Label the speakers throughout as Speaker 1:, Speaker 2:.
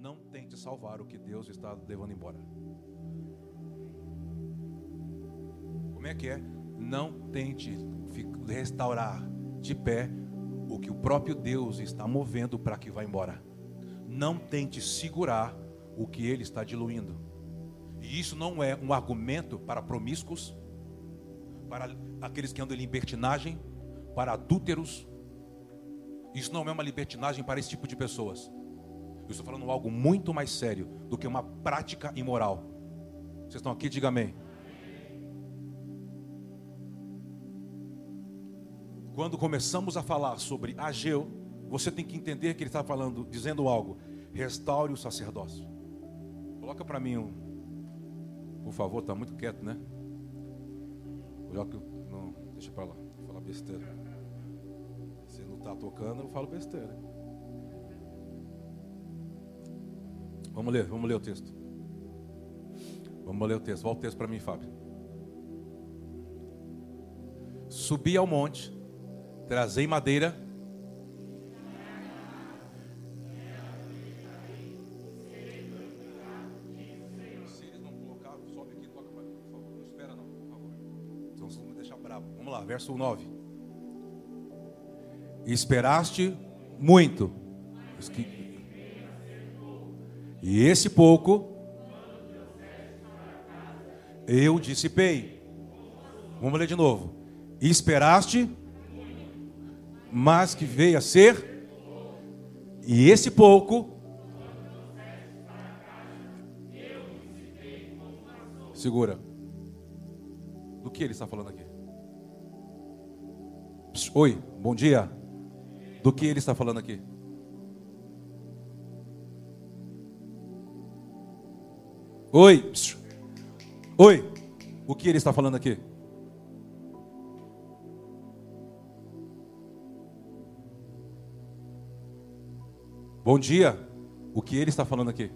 Speaker 1: não tente salvar o que Deus está levando embora. Como é que é? Não tente restaurar de pé o que o próprio Deus está movendo para que vá embora. Não tente segurar o que ele está diluindo. E isso não é um argumento para promíscuos, para aqueles que andam em libertinagem, para adúlteros. Isso não é uma libertinagem para esse tipo de pessoas. Eu estou falando algo muito mais sério do que uma prática imoral. Vocês estão aqui? Diga amém. Quando começamos a falar sobre Ageu, você tem que entender que ele está falando, dizendo algo. Restaure o sacerdócio. Coloca para mim um, por favor, está muito quieto, né? Não, deixa para lá, vou falar besteira. Se não está tocando, eu falo besteira. Vamos ler, vamos ler o texto. Vamos ler o texto. Volta o texto para mim, Fábio. Subi ao monte, trazei madeira. Verso 9. Esperaste muito. E esse pouco eu dissipei. Vamos ler de novo. Esperaste, mas que veio a ser, e esse pouco, segura. Do que ele está falando aqui? Oi, bom dia. Do que ele está falando aqui? Oi. Oi. O que ele está falando aqui? Bom dia. O que ele está falando aqui?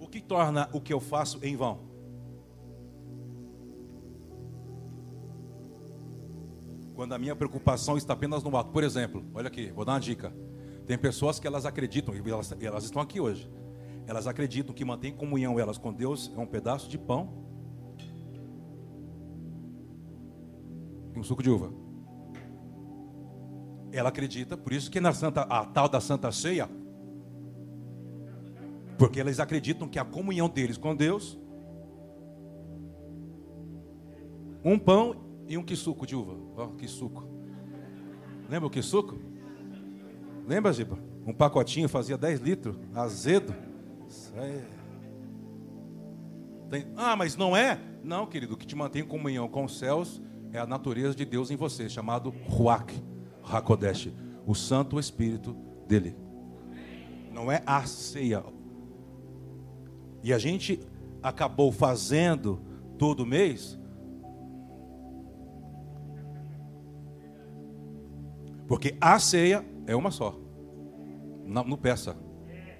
Speaker 1: O que torna o que eu faço em vão? Quando a minha preocupação está apenas no ato. Por exemplo, olha aqui, vou dar uma dica. Tem pessoas que elas acreditam, e elas, elas estão aqui hoje. Elas acreditam que mantém comunhão elas com Deus é um pedaço de pão e um suco de uva. Ela acredita, por isso que na Santa, a tal da Santa Ceia, porque eles acreditam que a comunhão deles com Deus, um pão e um que suco de uva. Ó, que suco. Lembra o que suco? Lembra, Giba? Um pacotinho fazia 10 litros, azedo. Tem... Ah, mas não é? Não, querido, o que te mantém em comunhão com os céus é a natureza de Deus em você, chamado Ruach Hakodesh, o Santo Espírito dele. Não é a ceia. E a gente acabou fazendo todo mês. Porque a ceia é uma só. No, peça.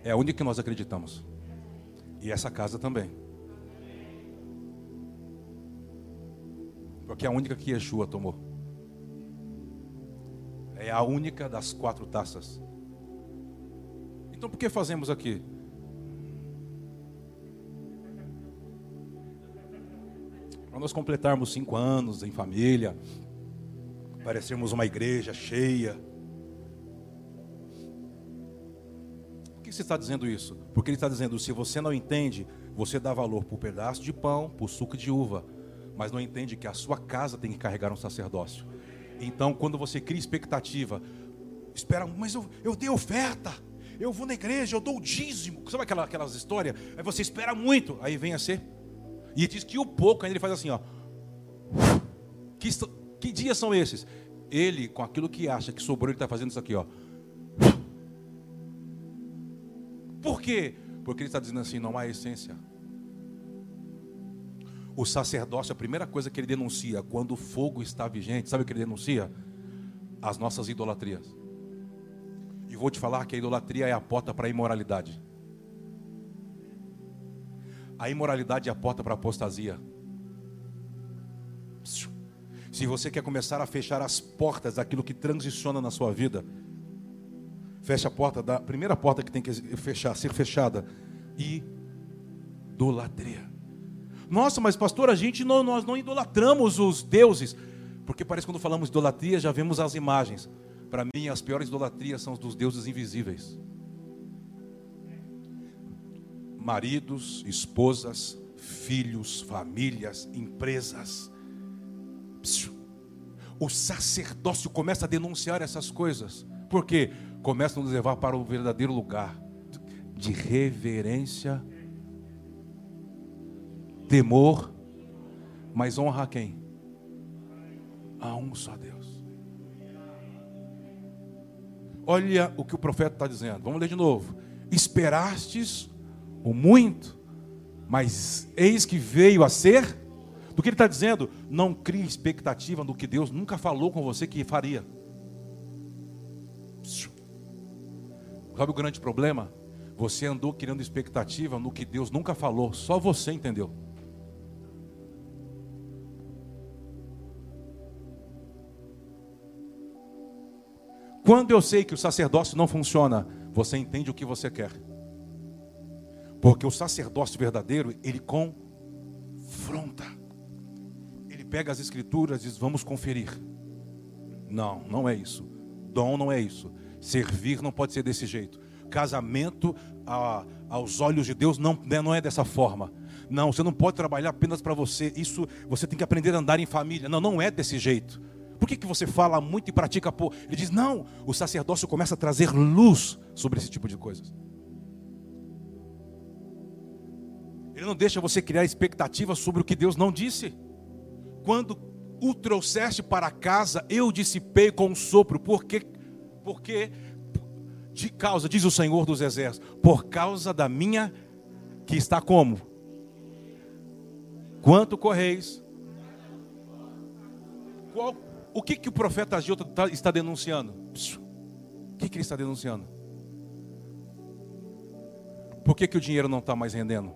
Speaker 1: É a única que nós acreditamos. E essa casa também. Porque é a única que Yeshua tomou. É a única das quatro taças. Então por que fazemos aqui? Para nós completarmos cinco anos em família, parecermos uma igreja cheia. Por que você está dizendo isso? Porque ele está dizendo: se você não entende, você dá valor por pedaço de pão, por suco de uva mas não entende que a sua casa tem que carregar um sacerdócio. Então, quando você cria expectativa, espera, mas eu, eu dei oferta, eu vou na igreja, eu dou o dízimo. Sabe aquela, aquelas histórias? Aí você espera muito, aí vem a ser. E diz que o pouco, aí ele faz assim, ó. Que, que dias são esses? Ele, com aquilo que acha que sobrou, ele está fazendo isso aqui, ó. Por quê? Porque ele está dizendo assim, não há essência o sacerdócio, a primeira coisa que ele denuncia quando o fogo está vigente, sabe o que ele denuncia? As nossas idolatrias. E vou te falar que a idolatria é a porta para a imoralidade. A imoralidade é a porta para a apostasia. Se você quer começar a fechar as portas daquilo que transiciona na sua vida, feche a porta da primeira porta que tem que fechar, ser fechada. Idolatria. Nossa, mas pastor, a gente não, nós não idolatramos os deuses. Porque parece que quando falamos idolatria, já vemos as imagens. Para mim, as piores idolatrias são os dos deuses invisíveis. Maridos, esposas, filhos, famílias, empresas. O sacerdócio começa a denunciar essas coisas. Por quê? Começa a nos levar para o verdadeiro lugar de reverência, temor, mas honra a quem? A um só Deus. Olha o que o profeta está dizendo. Vamos ler de novo. Esperastes o muito, mas eis que veio a ser. Do que ele está dizendo? Não crie expectativa no que Deus nunca falou com você que faria. Sabe o grande problema? Você andou criando expectativa no que Deus nunca falou, só você entendeu. Quando eu sei que o sacerdócio não funciona, você entende o que você quer. Porque o sacerdócio verdadeiro, ele confronta. Pega as escrituras e diz: vamos conferir. Não, não é isso. Dom não é isso. Servir não pode ser desse jeito. Casamento, a, aos olhos de Deus, não, né, não é dessa forma. Não, você não pode trabalhar apenas para você. Isso você tem que aprender a andar em família. Não, não é desse jeito. Por que, que você fala muito e pratica pouco? Ele diz: não, o sacerdócio começa a trazer luz sobre esse tipo de coisas. Ele não deixa você criar expectativas sobre o que Deus não disse. Quando o trouxeste para casa, eu dissipei com um sopro, porque, porque de causa, diz o Senhor dos Exércitos, por causa da minha, que está como? Quanto correis? Qual, o que, que o profeta Agil tá, está denunciando? O que, que ele está denunciando? Por que, que o dinheiro não está mais rendendo?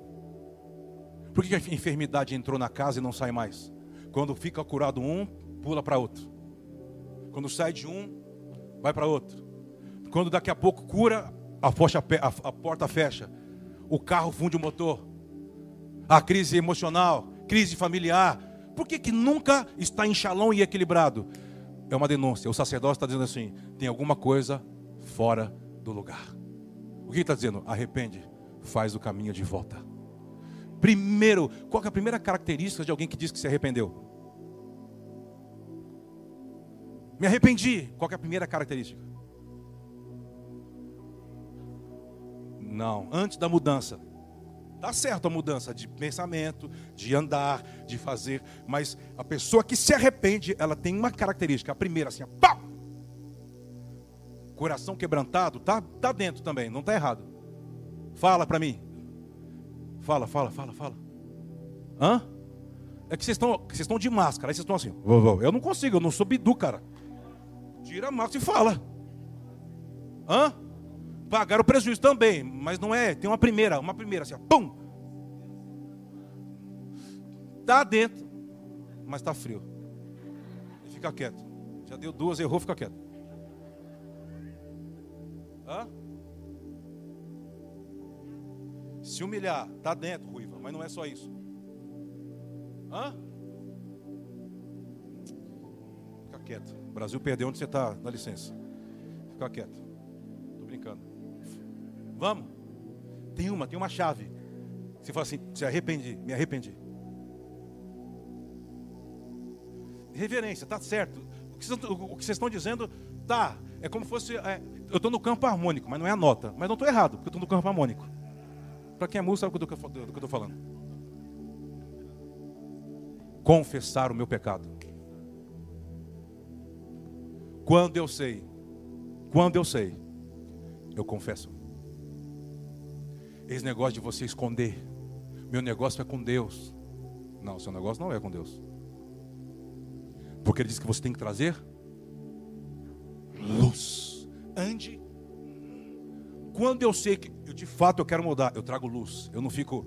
Speaker 1: Por que a enfermidade entrou na casa e não sai mais? Quando fica curado um, pula para outro. Quando sai de um, vai para outro. Quando daqui a pouco cura, a, a, a porta fecha. O carro funde o motor. A crise emocional, crise familiar. Por que, que nunca está em shalom e equilibrado? É uma denúncia. O sacerdote está dizendo assim: tem alguma coisa fora do lugar. O que está dizendo? Arrepende, faz o caminho de volta. Primeiro, qual é a primeira característica de alguém que diz que se arrependeu? Me arrependi. Qual é a primeira característica? Não, antes da mudança. Tá certo a mudança de pensamento, de andar, de fazer, mas a pessoa que se arrepende, ela tem uma característica. A primeira assim, pá! Coração quebrantado, tá, tá dentro também, não tá errado. Fala para mim. Fala, fala, fala, fala. Hã? É que vocês estão, vocês estão de máscara, aí vocês estão assim. Eu não consigo, eu não sou bidu, cara. Tira a máscara e fala. Hã? Pagaram o prejuízo também, mas não é, tem uma primeira, uma primeira assim, ó, pum. Tá dentro, mas tá frio. fica quieto. Já deu duas, errou, fica quieto. Hã? Se humilhar, tá dentro, Ruiva, mas não é só isso. Hã? Fica quieto. O Brasil perdeu onde você está, dá licença. Fica quieto. Tô brincando. Vamos. Tem uma, tem uma chave. Você fala assim, se arrependi, me arrependi. Reverência, tá certo. O que, vocês, estão dizendo, tá. É como se fosse. É, eu estou no campo harmônico, mas não é a nota. Mas não estou errado, porque eu estou no campo harmônico. Para quem é músico, sabe do que eu estou falando. Confessar o meu pecado. Quando eu sei, quando eu sei, eu confesso. Esse negócio de você esconder, meu negócio é com Deus. Não, seu negócio não é com Deus. Porque ele diz que você tem que trazer luz. Ande quando eu sei que eu, de fato eu quero mudar, eu trago luz. Eu não fico,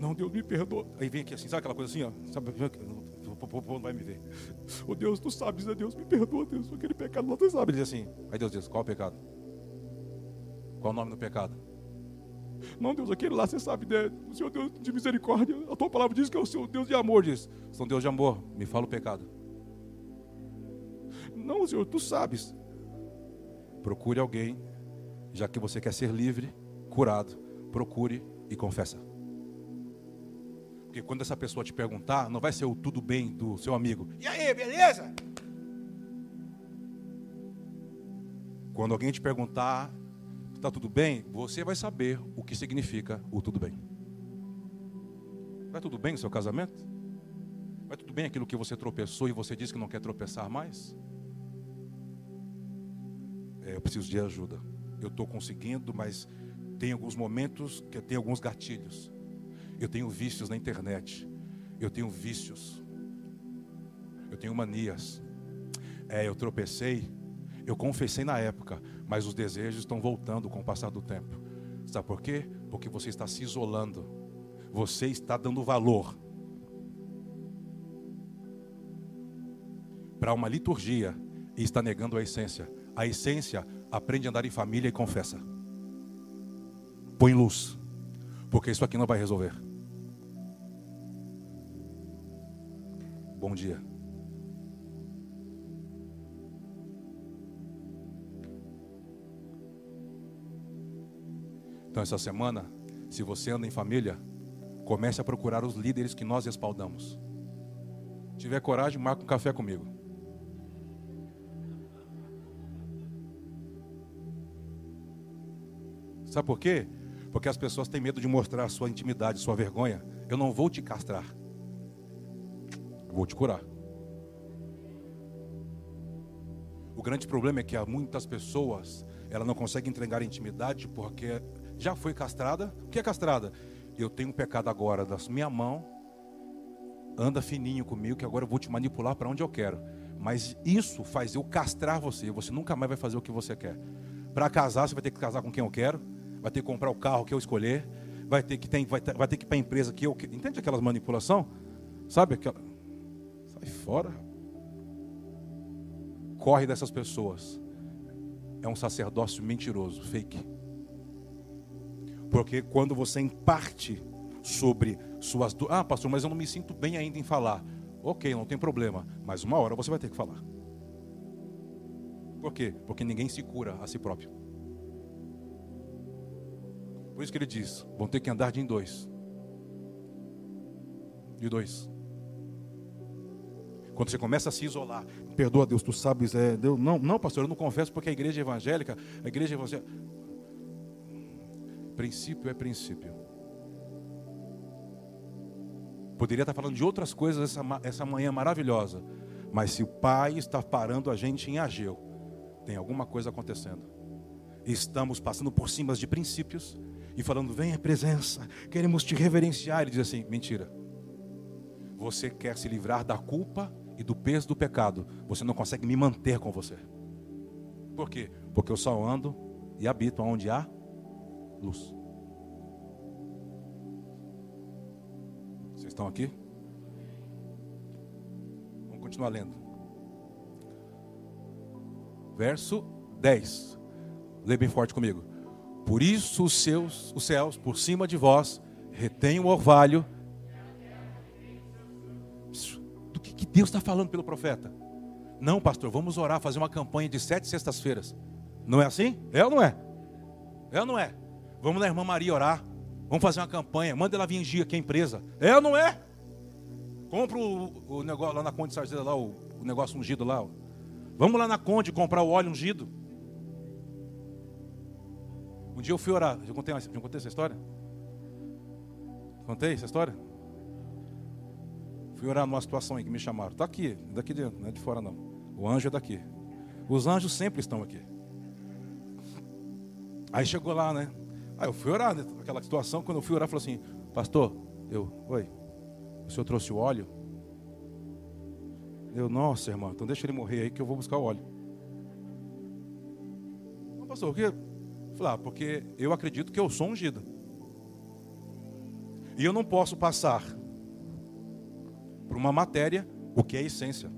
Speaker 1: não, Deus me perdoa. Aí vem aqui assim, sabe aquela coisa assim, ó? Sabe, o povo não vai me ver. Oh Deus, tu sabes, né? Deus, me perdoa, Deus, aquele pecado lá, tu sabe. Ele diz assim. Aí Deus diz: qual o pecado? Qual o nome do pecado? Não, Deus, aquele lá você sabe, né? O Senhor Deus de misericórdia. A tua palavra diz que é o Senhor Deus de amor, diz. São Deus de amor, me fala o pecado. Não, Senhor, tu sabes. Procure alguém, já que você quer ser livre, curado, procure e confessa. Porque quando essa pessoa te perguntar, não vai ser o tudo bem do seu amigo. E aí, beleza? Quando alguém te perguntar, está tudo bem? Você vai saber o que significa o tudo bem. Vai tudo bem no seu casamento? Vai tudo bem aquilo que você tropeçou e você disse que não quer tropeçar mais? É, eu preciso de ajuda. Eu estou conseguindo, mas tem alguns momentos que eu tenho alguns gatilhos. Eu tenho vícios na internet. Eu tenho vícios. Eu tenho manias. É, eu tropecei. Eu confessei na época, mas os desejos estão voltando com o passar do tempo. Sabe por quê? Porque você está se isolando. Você está dando valor para uma liturgia e está negando a essência. A essência aprende a andar em família e confessa. Põe luz, porque isso aqui não vai resolver. Bom dia. Então, essa semana, se você anda em família, comece a procurar os líderes que nós respaldamos. Se tiver coragem, marca um café comigo. Sabe por quê? Porque as pessoas têm medo de mostrar sua intimidade, sua vergonha. Eu não vou te castrar. Vou te curar. O grande problema é que há muitas pessoas, ela não consegue entregar intimidade porque já foi castrada. O que é castrada? Eu tenho um pecado agora da minha mão. Anda fininho comigo que agora eu vou te manipular para onde eu quero. Mas isso faz eu castrar você. Você nunca mais vai fazer o que você quer. Para casar, você vai ter que casar com quem eu quero vai ter que comprar o carro que eu escolher, vai ter que, tem, vai, ter, vai ter que ir para a empresa que eu. Entende aquelas manipulação? Sabe aquela. Sai fora. Corre dessas pessoas. É um sacerdócio mentiroso, fake. Porque quando você imparte sobre suas. Ah, pastor, mas eu não me sinto bem ainda em falar. Ok, não tem problema. Mas uma hora você vai ter que falar. Por quê? Porque ninguém se cura a si próprio. Por isso que ele diz: vão ter que andar de em dois. De dois. Quando você começa a se isolar, perdoa Deus, tu sabes, é, Deus, não, não, pastor, eu não confesso porque a igreja é evangélica, a igreja evangélica. Princípio é princípio. Poderia estar falando de outras coisas essa, essa manhã maravilhosa, mas se o Pai está parando a gente em Ageu, tem alguma coisa acontecendo. Estamos passando por cima de princípios e falando: Vem a presença, queremos te reverenciar. Ele diz assim: Mentira. Você quer se livrar da culpa e do peso do pecado, você não consegue me manter com você. Por quê? Porque eu só ando e habito onde há luz. Vocês estão aqui? Vamos continuar lendo. Verso 10. Lê bem forte comigo. Por isso os seus, os céus por cima de vós retêm o orvalho. Do que, que Deus está falando pelo profeta? Não, pastor, vamos orar, fazer uma campanha de sete sextas-feiras. Não é assim? É ou não é? É ou não é? Vamos na irmã Maria orar. Vamos fazer uma campanha. Manda ela vir aqui a empresa. É ou não é? Compra o, o negócio lá na Conde Sarzeira, lá, o, o negócio ungido lá. Vamos lá na Conde comprar o óleo ungido. Um dia eu fui orar. Já contei, já contei essa história? Contei essa história? Fui orar numa situação aí que me chamaram. Está aqui, daqui dentro, não é de fora não. O anjo é daqui. Os anjos sempre estão aqui. Aí chegou lá, né? Aí eu fui orar naquela situação. Quando eu fui orar, falou assim: Pastor, eu, oi, o senhor trouxe o óleo? Eu, nossa, irmão, então deixa ele morrer aí que eu vou buscar o óleo. Não, pastor, o que? Falei, ah, porque eu acredito que eu sou ungido. E eu não posso passar por uma matéria o que é essência.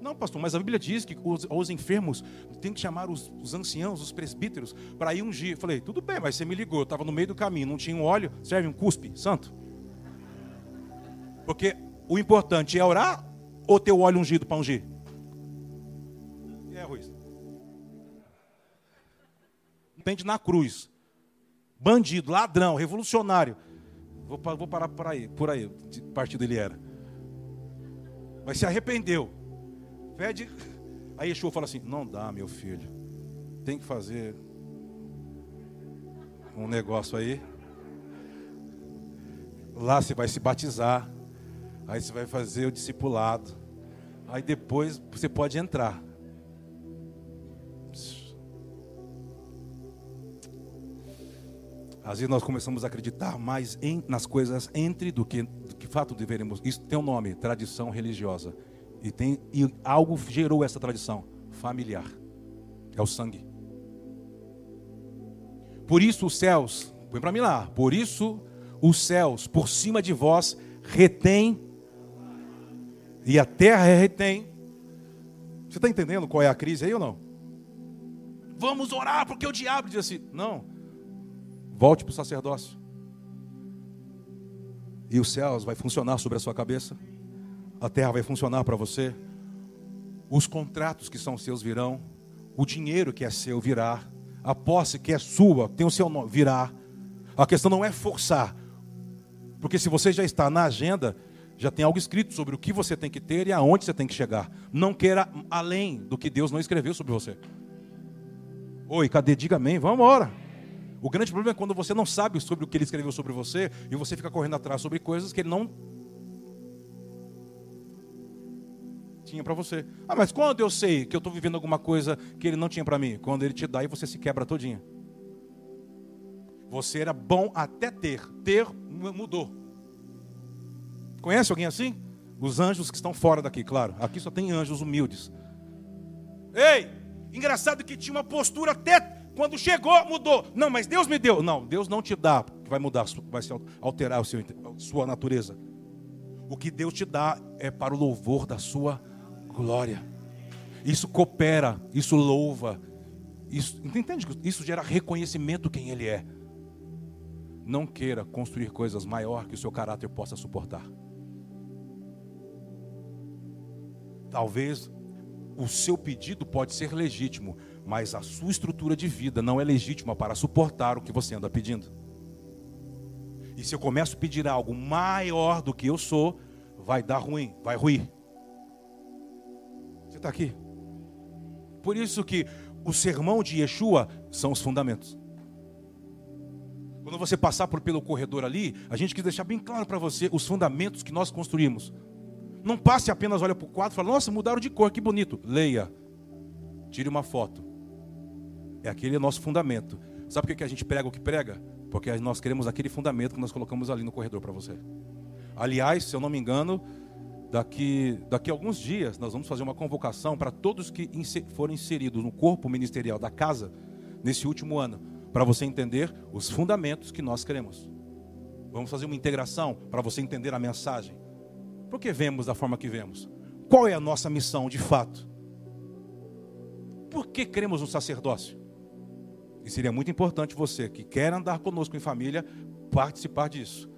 Speaker 1: Não, pastor, mas a Bíblia diz que os, os enfermos tem que chamar os, os anciãos, os presbíteros, para ir ungir. Eu falei, tudo bem, mas você me ligou, eu estava no meio do caminho, não tinha um óleo, serve um cuspe, santo. Porque o importante é orar ou ter o óleo ungido para ungir? Depende na cruz. Bandido, ladrão, revolucionário. Vou, vou parar por aí, por aí, de partido ele era. Mas se arrependeu Pede. Aí Yeshua fala assim: Não dá, meu filho. Tem que fazer um negócio aí. Lá você vai se batizar. Aí você vai fazer o discipulado. Aí depois você pode entrar. Às vezes nós começamos a acreditar mais em, nas coisas entre do que, que fato deveremos. Isso tem um nome, tradição religiosa. E, tem, e algo gerou essa tradição familiar. É o sangue. Por isso os céus, põe para mim lá. Por isso os céus por cima de vós retém e a terra retém. Você está entendendo qual é a crise aí ou não? Vamos orar porque o diabo diz assim: não, volte para o sacerdócio. E os céus vai funcionar sobre a sua cabeça a terra vai funcionar para você, os contratos que são seus virão, o dinheiro que é seu virá, a posse que é sua, tem o seu nome, virá. A questão não é forçar, porque se você já está na agenda, já tem algo escrito sobre o que você tem que ter e aonde você tem que chegar. Não queira além do que Deus não escreveu sobre você. Oi, cadê? Diga amém, vamos embora. O grande problema é quando você não sabe sobre o que ele escreveu sobre você e você fica correndo atrás sobre coisas que ele não tinha para você. Ah, mas quando eu sei que eu estou vivendo alguma coisa que ele não tinha para mim? Quando ele te dá e você se quebra todinha. Você era bom até ter. Ter mudou. Conhece alguém assim? Os anjos que estão fora daqui, claro. Aqui só tem anjos humildes. Ei, engraçado que tinha uma postura até quando chegou, mudou. Não, mas Deus me deu. Não, Deus não te dá, vai mudar, vai alterar o seu, a sua natureza. O que Deus te dá é para o louvor da sua glória. Isso coopera, isso louva. Isso, entende? Isso gera reconhecimento quem ele é. Não queira construir coisas maior que o seu caráter possa suportar. Talvez o seu pedido pode ser legítimo, mas a sua estrutura de vida não é legítima para suportar o que você anda pedindo. E se eu começo a pedir algo maior do que eu sou, vai dar ruim, vai ruir está aqui. Por isso que o sermão de Yeshua são os fundamentos. Quando você passar por pelo corredor ali, a gente quis deixar bem claro para você os fundamentos que nós construímos. Não passe apenas olha para o quadro e fala, nossa, mudaram de cor, que bonito. Leia. Tire uma foto. É aquele nosso fundamento. Sabe por que a gente prega o que prega? Porque nós queremos aquele fundamento que nós colocamos ali no corredor para você. Aliás, se eu não me engano, Daqui, daqui a alguns dias, nós vamos fazer uma convocação para todos que foram inseridos no corpo ministerial da casa nesse último ano, para você entender os fundamentos que nós queremos. Vamos fazer uma integração para você entender a mensagem. Por que vemos da forma que vemos? Qual é a nossa missão de fato? Por que queremos um sacerdócio? E seria muito importante você que quer andar conosco em família participar disso.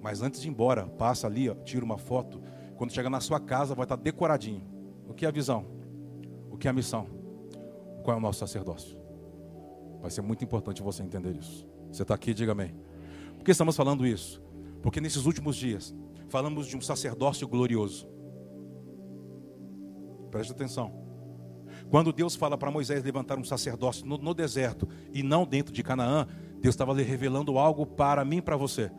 Speaker 1: Mas antes de ir embora, passa ali, ó, tira uma foto quando chegar na sua casa, vai estar decoradinho. O que é a visão? O que é a missão? Qual é o nosso sacerdócio? Vai ser muito importante você entender isso. Você está aqui, diga amém. Por que estamos falando isso? Porque nesses últimos dias, falamos de um sacerdócio glorioso. Preste atenção. Quando Deus fala para Moisés levantar um sacerdócio no, no deserto e não dentro de Canaã, Deus estava lhe revelando algo para mim e para você.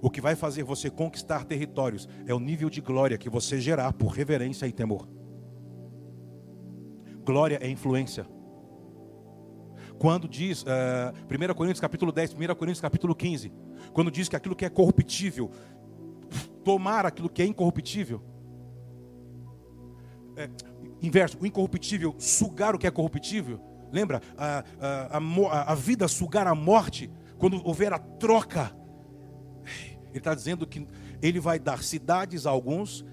Speaker 1: O que vai fazer você conquistar territórios é o nível de glória que você gerar por reverência e temor. Glória é influência. Quando diz, uh, eh, 1 Coríntios capítulo 10, 1 Coríntios capítulo 15, quando diz que aquilo que é corruptível, tomar aquilo que é incorruptível, é, inverso, o incorruptível sugar o que é corruptível, lembra? A, a, a, a vida sugar a morte, quando houver a troca ele está dizendo que ele vai dar cidades a alguns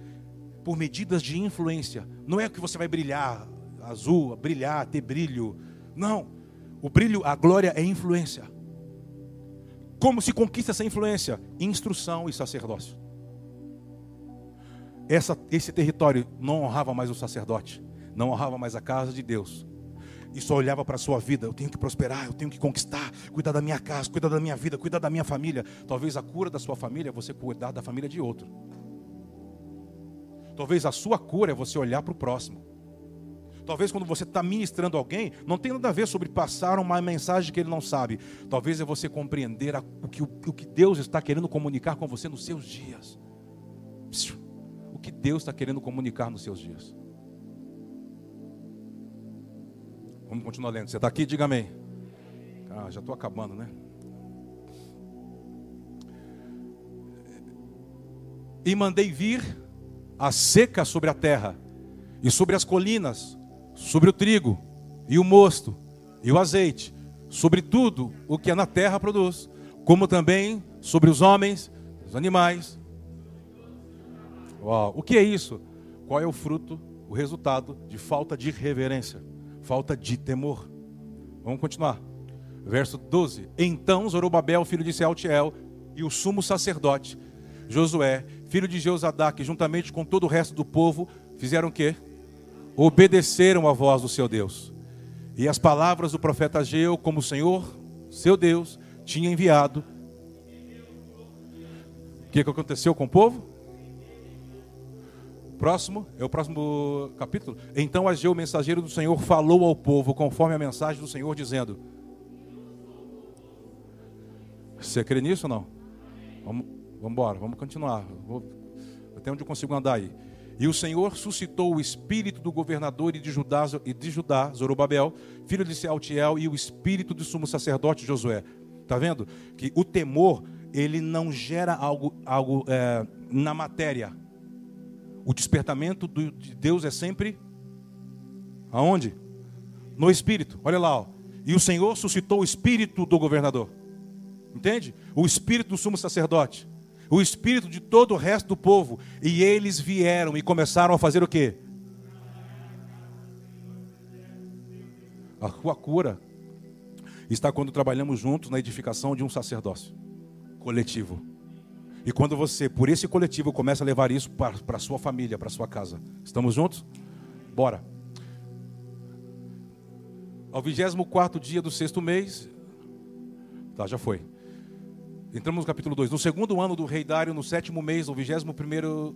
Speaker 1: por medidas de influência. Não é que você vai brilhar azul, brilhar, ter brilho. Não. O brilho, a glória é influência. Como se conquista essa influência? Instrução e sacerdócio. Essa, esse território não honrava mais o sacerdote, não honrava mais a casa de Deus. E só olhava para a sua vida. Eu tenho que prosperar, eu tenho que conquistar, cuidar da minha casa, cuidar da minha vida, cuidar da minha família. Talvez a cura da sua família é você cuidar da família de outro. Talvez a sua cura é você olhar para o próximo. Talvez quando você está ministrando alguém, não tem nada a ver sobre passar uma mensagem que ele não sabe. Talvez é você compreender o, que, o, o que Deus está querendo comunicar com você nos seus dias. O que Deus está querendo comunicar nos seus dias. Vamos continuar lendo. Você está aqui? Diga amém. Ah, já estou acabando, né? E mandei vir a seca sobre a terra e sobre as colinas sobre o trigo e o mosto e o azeite, sobre tudo o que é na terra produz, como também sobre os homens, os animais. O que é isso? Qual é o fruto, o resultado de falta de reverência, falta de temor? Vamos continuar. Verso 12. Então Zorobabel, filho de Sealtiel, e o sumo sacerdote, Josué, filho de Jeozadaque, juntamente com todo o resto do povo, fizeram o quê? obedeceram a voz do seu Deus. E as palavras do profeta Ageu, como o Senhor, seu Deus, tinha enviado. O que aconteceu com o povo? Próximo, é o próximo capítulo. Então Ageu, mensageiro do Senhor, falou ao povo conforme a mensagem do Senhor, dizendo: Você crê nisso ou não? Vamos, vamos embora, vamos continuar. Vou, até onde eu consigo andar aí. E o Senhor suscitou o espírito do governador e de Judá, e de Judá Zorobabel, filho de Sealtiel, e o espírito do sumo sacerdote Josué. Está vendo? Que o temor, ele não gera algo, algo é, na matéria. O despertamento de Deus é sempre aonde? No espírito. Olha lá. Ó. E o Senhor suscitou o espírito do governador. Entende? O espírito do sumo sacerdote o espírito de todo o resto do povo. E eles vieram e começaram a fazer o quê? A sua cura está quando trabalhamos juntos na edificação de um sacerdócio coletivo. E quando você, por esse coletivo, começa a levar isso para a sua família, para a sua casa. Estamos juntos? Bora. Ao 24 dia do sexto mês. Tá, já foi. Entramos no capítulo 2. No segundo ano do rei Dário, no sétimo mês, no vigésimo primeiro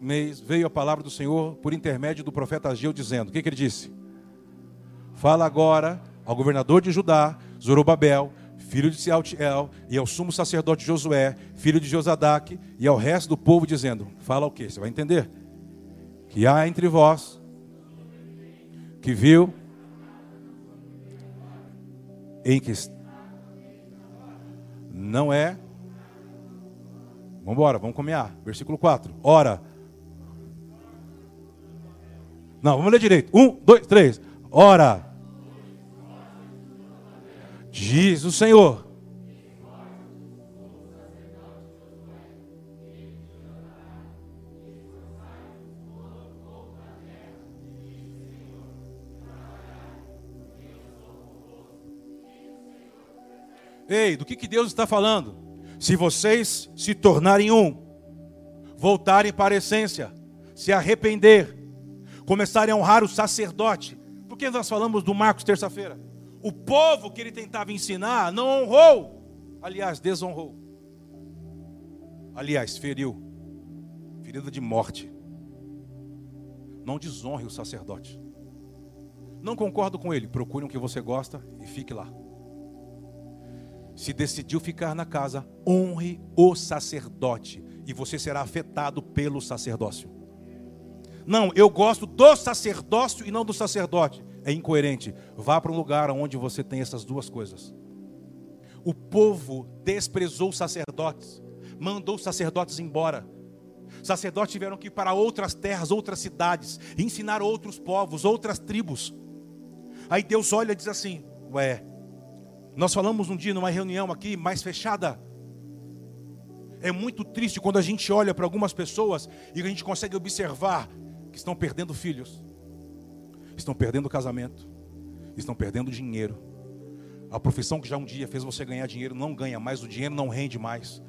Speaker 1: mês, veio a palavra do Senhor por intermédio do profeta Ageu, dizendo: O que, que ele disse? Fala agora ao governador de Judá, Zorobabel, filho de Sealtiel, e ao sumo sacerdote Josué, filho de Josadaque, e ao resto do povo, dizendo: Fala o que? Você vai entender? Que há entre vós que viu em que não é. Vamos embora, vamos caminhar. Versículo 4. Ora. Não, vamos ler direito. Um, dois, três. Ora. Diz o Senhor. Ei, do que, que Deus está falando? Se vocês se tornarem um, voltarem para a essência, se arrepender, começarem a honrar o sacerdote. Por que nós falamos do Marcos terça-feira? O povo que ele tentava ensinar não honrou, aliás, desonrou. Aliás, feriu. Ferida de morte. Não desonre o sacerdote. Não concordo com ele, procure o que você gosta e fique lá se decidiu ficar na casa, honre o sacerdote e você será afetado pelo sacerdócio. Não, eu gosto do sacerdócio e não do sacerdote. É incoerente. Vá para um lugar onde você tem essas duas coisas. O povo desprezou os sacerdotes, mandou os sacerdotes embora. Sacerdotes tiveram que ir para outras terras, outras cidades, ensinar outros povos, outras tribos. Aí Deus olha e diz assim: Ué, nós falamos um dia numa reunião aqui mais fechada. É muito triste quando a gente olha para algumas pessoas e a gente consegue observar que estão perdendo filhos, estão perdendo casamento, estão perdendo dinheiro. A profissão que já um dia fez você ganhar dinheiro não ganha mais, o dinheiro não rende mais.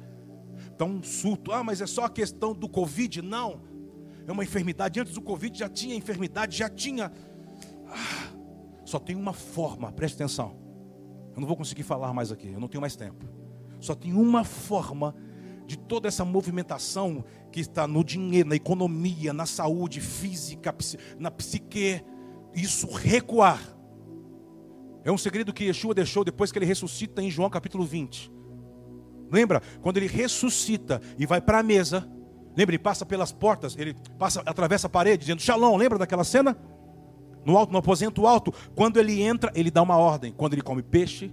Speaker 1: Então, um surto, ah, mas é só a questão do Covid? Não, é uma enfermidade. Antes do Covid já tinha enfermidade, já tinha. Ah, só tem uma forma, preste atenção. Eu não vou conseguir falar mais aqui, eu não tenho mais tempo. Só tem uma forma de toda essa movimentação que está no dinheiro, na economia, na saúde física, na psique, isso recuar. É um segredo que Yeshua deixou depois que ele ressuscita em João capítulo 20. Lembra? Quando ele ressuscita e vai para a mesa, lembra? Ele passa pelas portas, ele passa, atravessa a parede, dizendo Shalom. Lembra daquela cena? No alto, no aposento alto. Quando ele entra, ele dá uma ordem. Quando ele come peixe,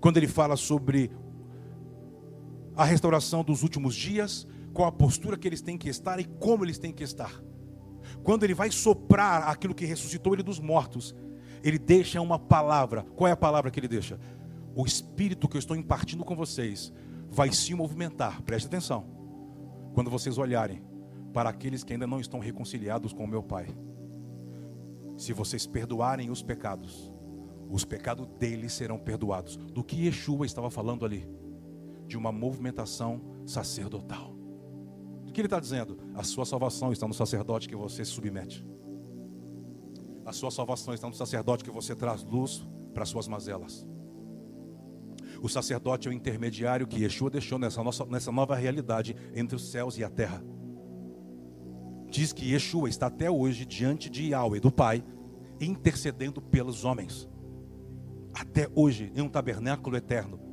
Speaker 1: quando ele fala sobre a restauração dos últimos dias, qual a postura que eles têm que estar e como eles têm que estar. Quando ele vai soprar aquilo que ressuscitou ele dos mortos, ele deixa uma palavra. Qual é a palavra que ele deixa? O espírito que eu estou impartindo com vocês vai se movimentar. Preste atenção. Quando vocês olharem para aqueles que ainda não estão reconciliados com o meu Pai. Se vocês perdoarem os pecados, os pecados deles serão perdoados. Do que Yeshua estava falando ali? De uma movimentação sacerdotal. O que ele está dizendo? A sua salvação está no sacerdote que você se submete. A sua salvação está no sacerdote que você traz luz para as suas mazelas. O sacerdote é o intermediário que Yeshua deixou nessa, nossa, nessa nova realidade entre os céus e a terra. Diz que Yeshua está até hoje diante de Yahweh, do Pai, intercedendo pelos homens até hoje em um tabernáculo eterno.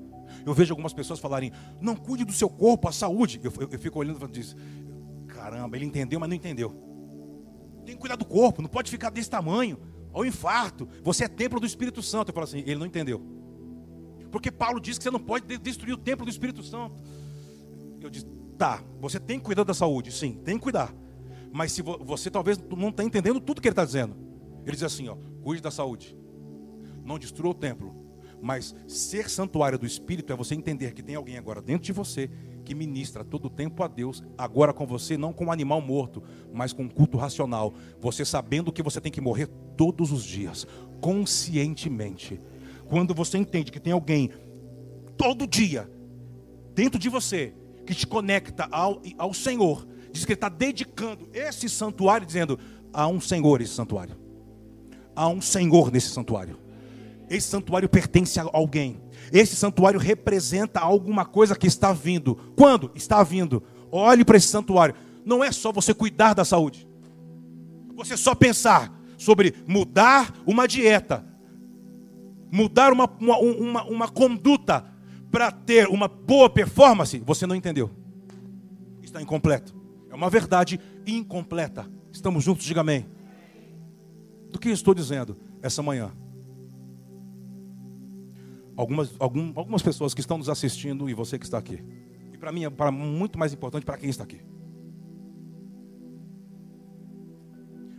Speaker 1: Eu vejo algumas pessoas falarem: não cuide do seu corpo, a saúde. Eu, eu, eu fico olhando e diz: caramba, ele entendeu, mas não entendeu. Tem que cuidar do corpo, não pode ficar desse tamanho. Olha o infarto. Você é templo do Espírito Santo. Eu falo assim: ele não entendeu. Porque Paulo diz que você não pode destruir o templo do Espírito Santo. Eu disse: tá, você tem que cuidar da saúde, sim, tem que cuidar. Mas se você talvez não está entendendo tudo que ele está dizendo. Ele diz assim: ó, cuide da saúde não destrua o templo. Mas ser santuário do Espírito é você entender que tem alguém agora dentro de você que ministra todo o tempo a Deus, agora com você, não com um animal morto, mas com um culto racional. Você sabendo que você tem que morrer todos os dias, conscientemente. Quando você entende que tem alguém todo dia dentro de você que te conecta ao, ao Senhor, diz que ele está dedicando esse santuário, dizendo: há um Senhor esse santuário, há um Senhor nesse santuário. Esse santuário pertence a alguém. Esse santuário representa alguma coisa que está vindo. Quando? Está vindo. Olhe para esse santuário. Não é só você cuidar da saúde. Você só pensar sobre mudar uma dieta, mudar uma, uma, uma, uma conduta para ter uma boa performance, você não entendeu. Está incompleto. É uma verdade incompleta. Estamos juntos, diga amém. Do que estou dizendo essa manhã? Algumas, algum, algumas pessoas que estão nos assistindo e você que está aqui. E para mim é para muito mais importante para quem está aqui.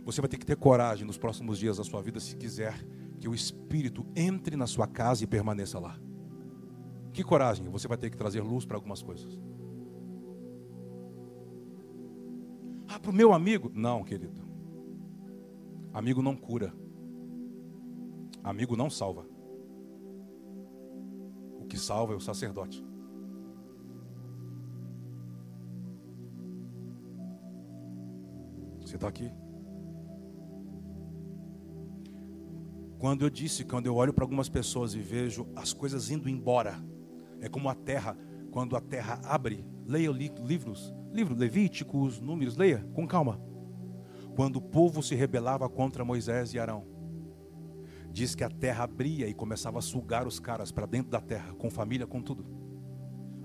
Speaker 1: Você vai ter que ter coragem nos próximos dias da sua vida se quiser que o Espírito entre na sua casa e permaneça lá. Que coragem? Você vai ter que trazer luz para algumas coisas. Ah, para o meu amigo? Não, querido. Amigo não cura. Amigo não salva que salva é o sacerdote. Você está aqui? Quando eu disse, quando eu olho para algumas pessoas e vejo as coisas indo embora, é como a terra, quando a terra abre, leia livros, livro Levíticos, Números, leia com calma. Quando o povo se rebelava contra Moisés e Arão, diz que a terra abria e começava a sugar os caras para dentro da terra, com família, com tudo.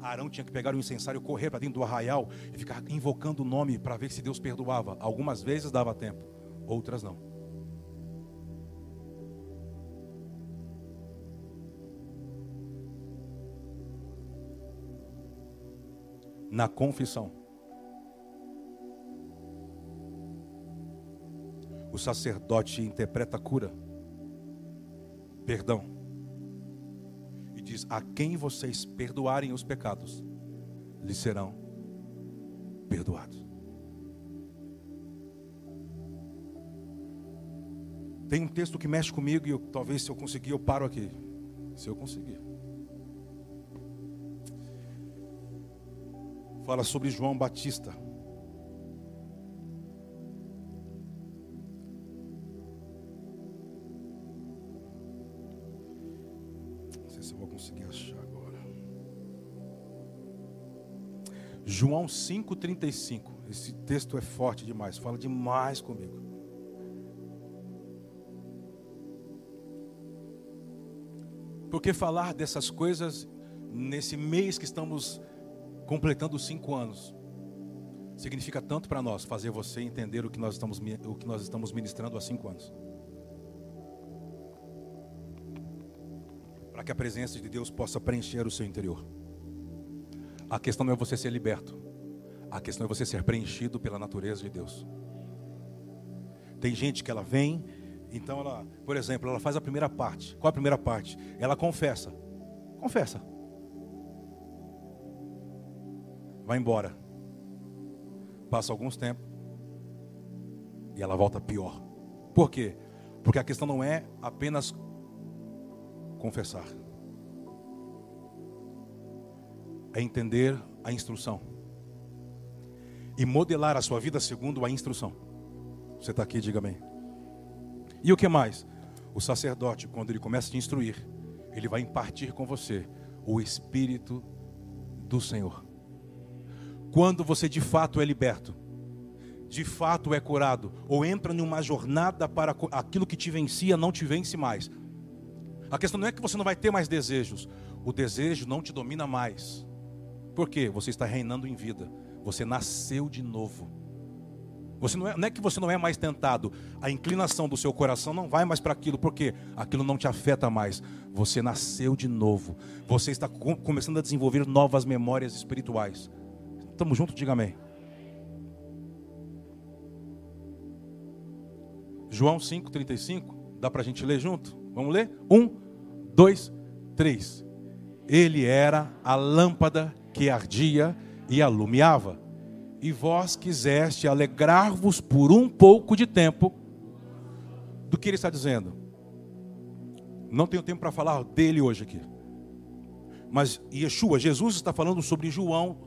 Speaker 1: Arão tinha que pegar o incensário, correr para dentro do arraial e ficar invocando o nome para ver se Deus perdoava. Algumas vezes dava tempo, outras não. Na confissão, o sacerdote interpreta a cura perdão. E diz: A quem vocês perdoarem os pecados, lhes serão perdoados. Tem um texto que mexe comigo e eu, talvez se eu conseguir eu paro aqui. Se eu conseguir. Fala sobre João Batista. João 5,35. Esse texto é forte demais, fala demais comigo. Porque falar dessas coisas nesse mês que estamos completando cinco anos significa tanto para nós fazer você entender o que nós estamos o que nós estamos ministrando há cinco anos. Para que a presença de Deus possa preencher o seu interior. A questão não é você ser liberto. A questão é você ser preenchido pela natureza de Deus. Tem gente que ela vem, então ela, por exemplo, ela faz a primeira parte. Qual a primeira parte? Ela confessa. Confessa. Vai embora. Passa alguns tempos e ela volta pior. Por quê? Porque a questão não é apenas confessar. É entender a instrução. E modelar a sua vida segundo a instrução. Você está aqui, diga amém. E o que mais? O sacerdote, quando ele começa a te instruir, ele vai impartir com você o Espírito do Senhor. Quando você de fato é liberto, de fato é curado, ou entra em uma jornada para aquilo que te vencia, não te vence mais. A questão não é que você não vai ter mais desejos, o desejo não te domina mais. Por quê? Você está reinando em vida. Você nasceu de novo. Você não, é, não é que você não é mais tentado. A inclinação do seu coração não vai mais para aquilo, porque aquilo não te afeta mais. Você nasceu de novo. Você está começando a desenvolver novas memórias espirituais. Estamos juntos? Diga amém. João 5,35. Dá para a gente ler junto? Vamos ler? Um, dois, três. Ele era a lâmpada que ardia e alumiava. E vós quiseste alegrar-vos por um pouco de tempo do que ele está dizendo. Não tenho tempo para falar dele hoje aqui. Mas Yeshua, Jesus está falando sobre João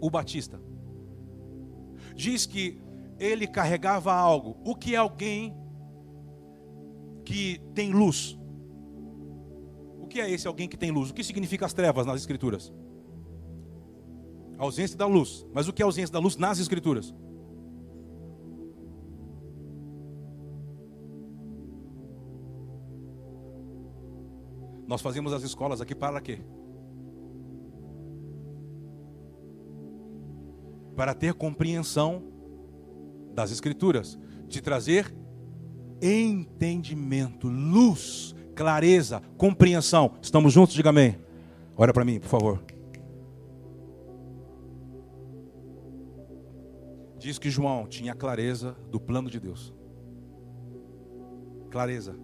Speaker 1: o Batista. Diz que ele carregava algo. O que é alguém que tem luz? O que é esse alguém que tem luz? O que significa as trevas nas Escrituras? Ausência da luz. Mas o que é ausência da luz nas Escrituras? Nós fazemos as escolas aqui para quê? Para ter compreensão das Escrituras, de trazer entendimento, luz, clareza, compreensão. Estamos juntos? Diga amém. Olha para mim, por favor. Diz que João tinha clareza do plano de Deus. Clareza.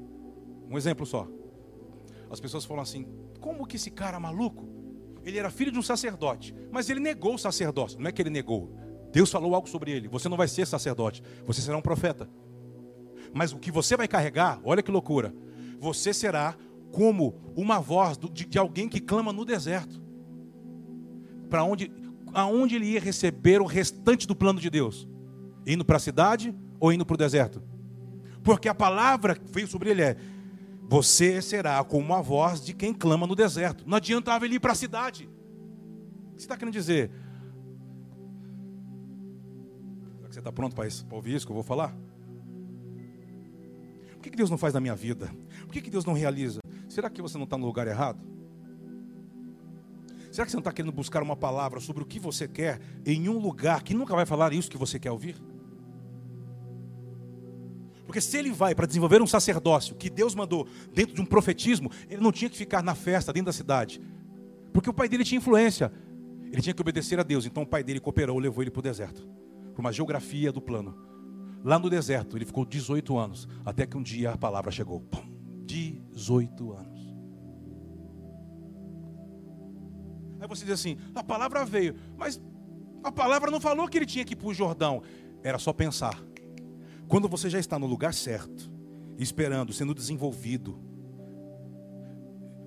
Speaker 1: Um exemplo só. As pessoas falam assim: como que esse cara maluco? Ele era filho de um sacerdote, mas ele negou o sacerdócio. Não é que ele negou. Deus falou algo sobre ele. Você não vai ser sacerdote, você será um profeta. Mas o que você vai carregar, olha que loucura. Você será como uma voz de alguém que clama no deserto. Para onde aonde ele ia receber o restante do plano de Deus? Indo para a cidade ou indo para o deserto? Porque a palavra que veio sobre ele é: Você será como a voz de quem clama no deserto. Não adiantava ele ir para a cidade. O que você está querendo dizer? Será que você está pronto para, ouvir isso que eu vou falar? Por que Deus não faz na minha vida? Por que Deus não realiza? Será que você não está no lugar errado? Será que você não está querendo buscar uma palavra sobre o que você quer em um lugar que nunca vai falar isso que você quer ouvir? Porque se ele vai para desenvolver um sacerdócio que Deus mandou dentro de um profetismo, ele não tinha que ficar na festa dentro da cidade. Porque o pai dele tinha influência. Ele tinha que obedecer a Deus. Então o pai dele cooperou, levou ele para o deserto. Para uma geografia do plano. Lá no deserto, ele ficou 18 anos. Até que um dia a palavra chegou. Pum, 18 anos. Você diz assim: a palavra veio, mas a palavra não falou que ele tinha que ir para o Jordão. Era só pensar. Quando você já está no lugar certo, esperando, sendo desenvolvido,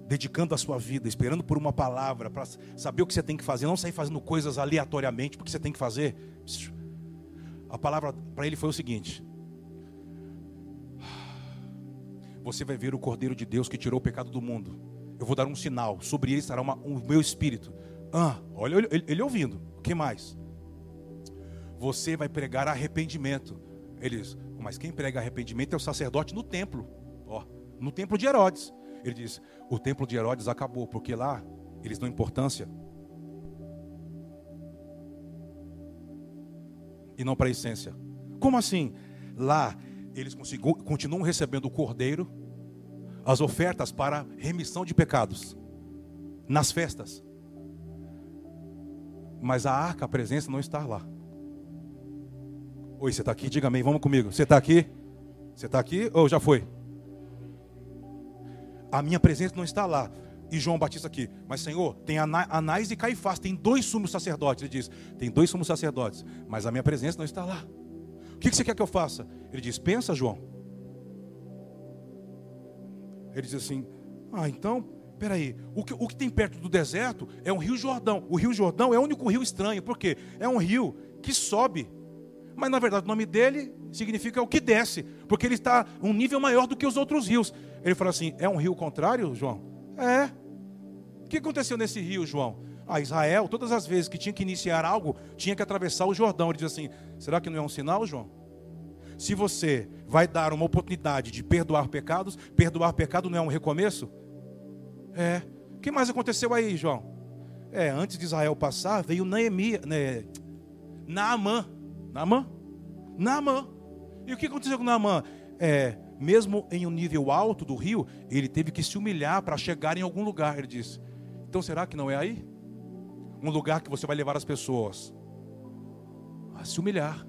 Speaker 1: dedicando a sua vida, esperando por uma palavra, para saber o que você tem que fazer, não sair fazendo coisas aleatoriamente, porque você tem que fazer. A palavra para ele foi o seguinte: Você vai ver o Cordeiro de Deus que tirou o pecado do mundo. Eu vou dar um sinal, sobre ele estará uma, o meu espírito. Ah, olha ele, ele ouvindo. O que mais? Você vai pregar arrependimento. Ele diz, mas quem prega arrependimento é o sacerdote no templo. Ó, no templo de Herodes. Ele diz, o templo de Herodes acabou, porque lá eles dão importância. E não para a essência. Como assim? Lá eles continuam recebendo o cordeiro, as ofertas para remissão de pecados, nas festas mas a arca, a presença não está lá. Oi, você está aqui? Diga amém, vamos comigo. Você está aqui? Você está aqui ou já foi? A minha presença não está lá. E João Batista aqui, mas Senhor, tem Anás e Caifás, tem dois sumos sacerdotes. Ele diz: tem dois sumos sacerdotes, mas a minha presença não está lá. O que você quer que eu faça? Ele diz: pensa, João. Ele diz assim: ah, então Peraí, o que, o que tem perto do deserto é um rio Jordão. O rio Jordão é o único rio estranho, porque é um rio que sobe. Mas na verdade o nome dele significa o que desce, porque ele está um nível maior do que os outros rios. Ele fala assim: é um rio contrário, João? É. O que aconteceu nesse rio, João? Ah, Israel, todas as vezes que tinha que iniciar algo, tinha que atravessar o Jordão. Ele diz assim: será que não é um sinal, João? Se você vai dar uma oportunidade de perdoar pecados, perdoar pecado não é um recomeço? É. O que mais aconteceu aí, João? É, antes de Israel passar, veio Neemia, né, Naamã. Naamã? Naamã. E o que aconteceu com Naamã? É, mesmo em um nível alto do rio, ele teve que se humilhar para chegar em algum lugar. Ele disse: Então será que não é aí? Um lugar que você vai levar as pessoas a se humilhar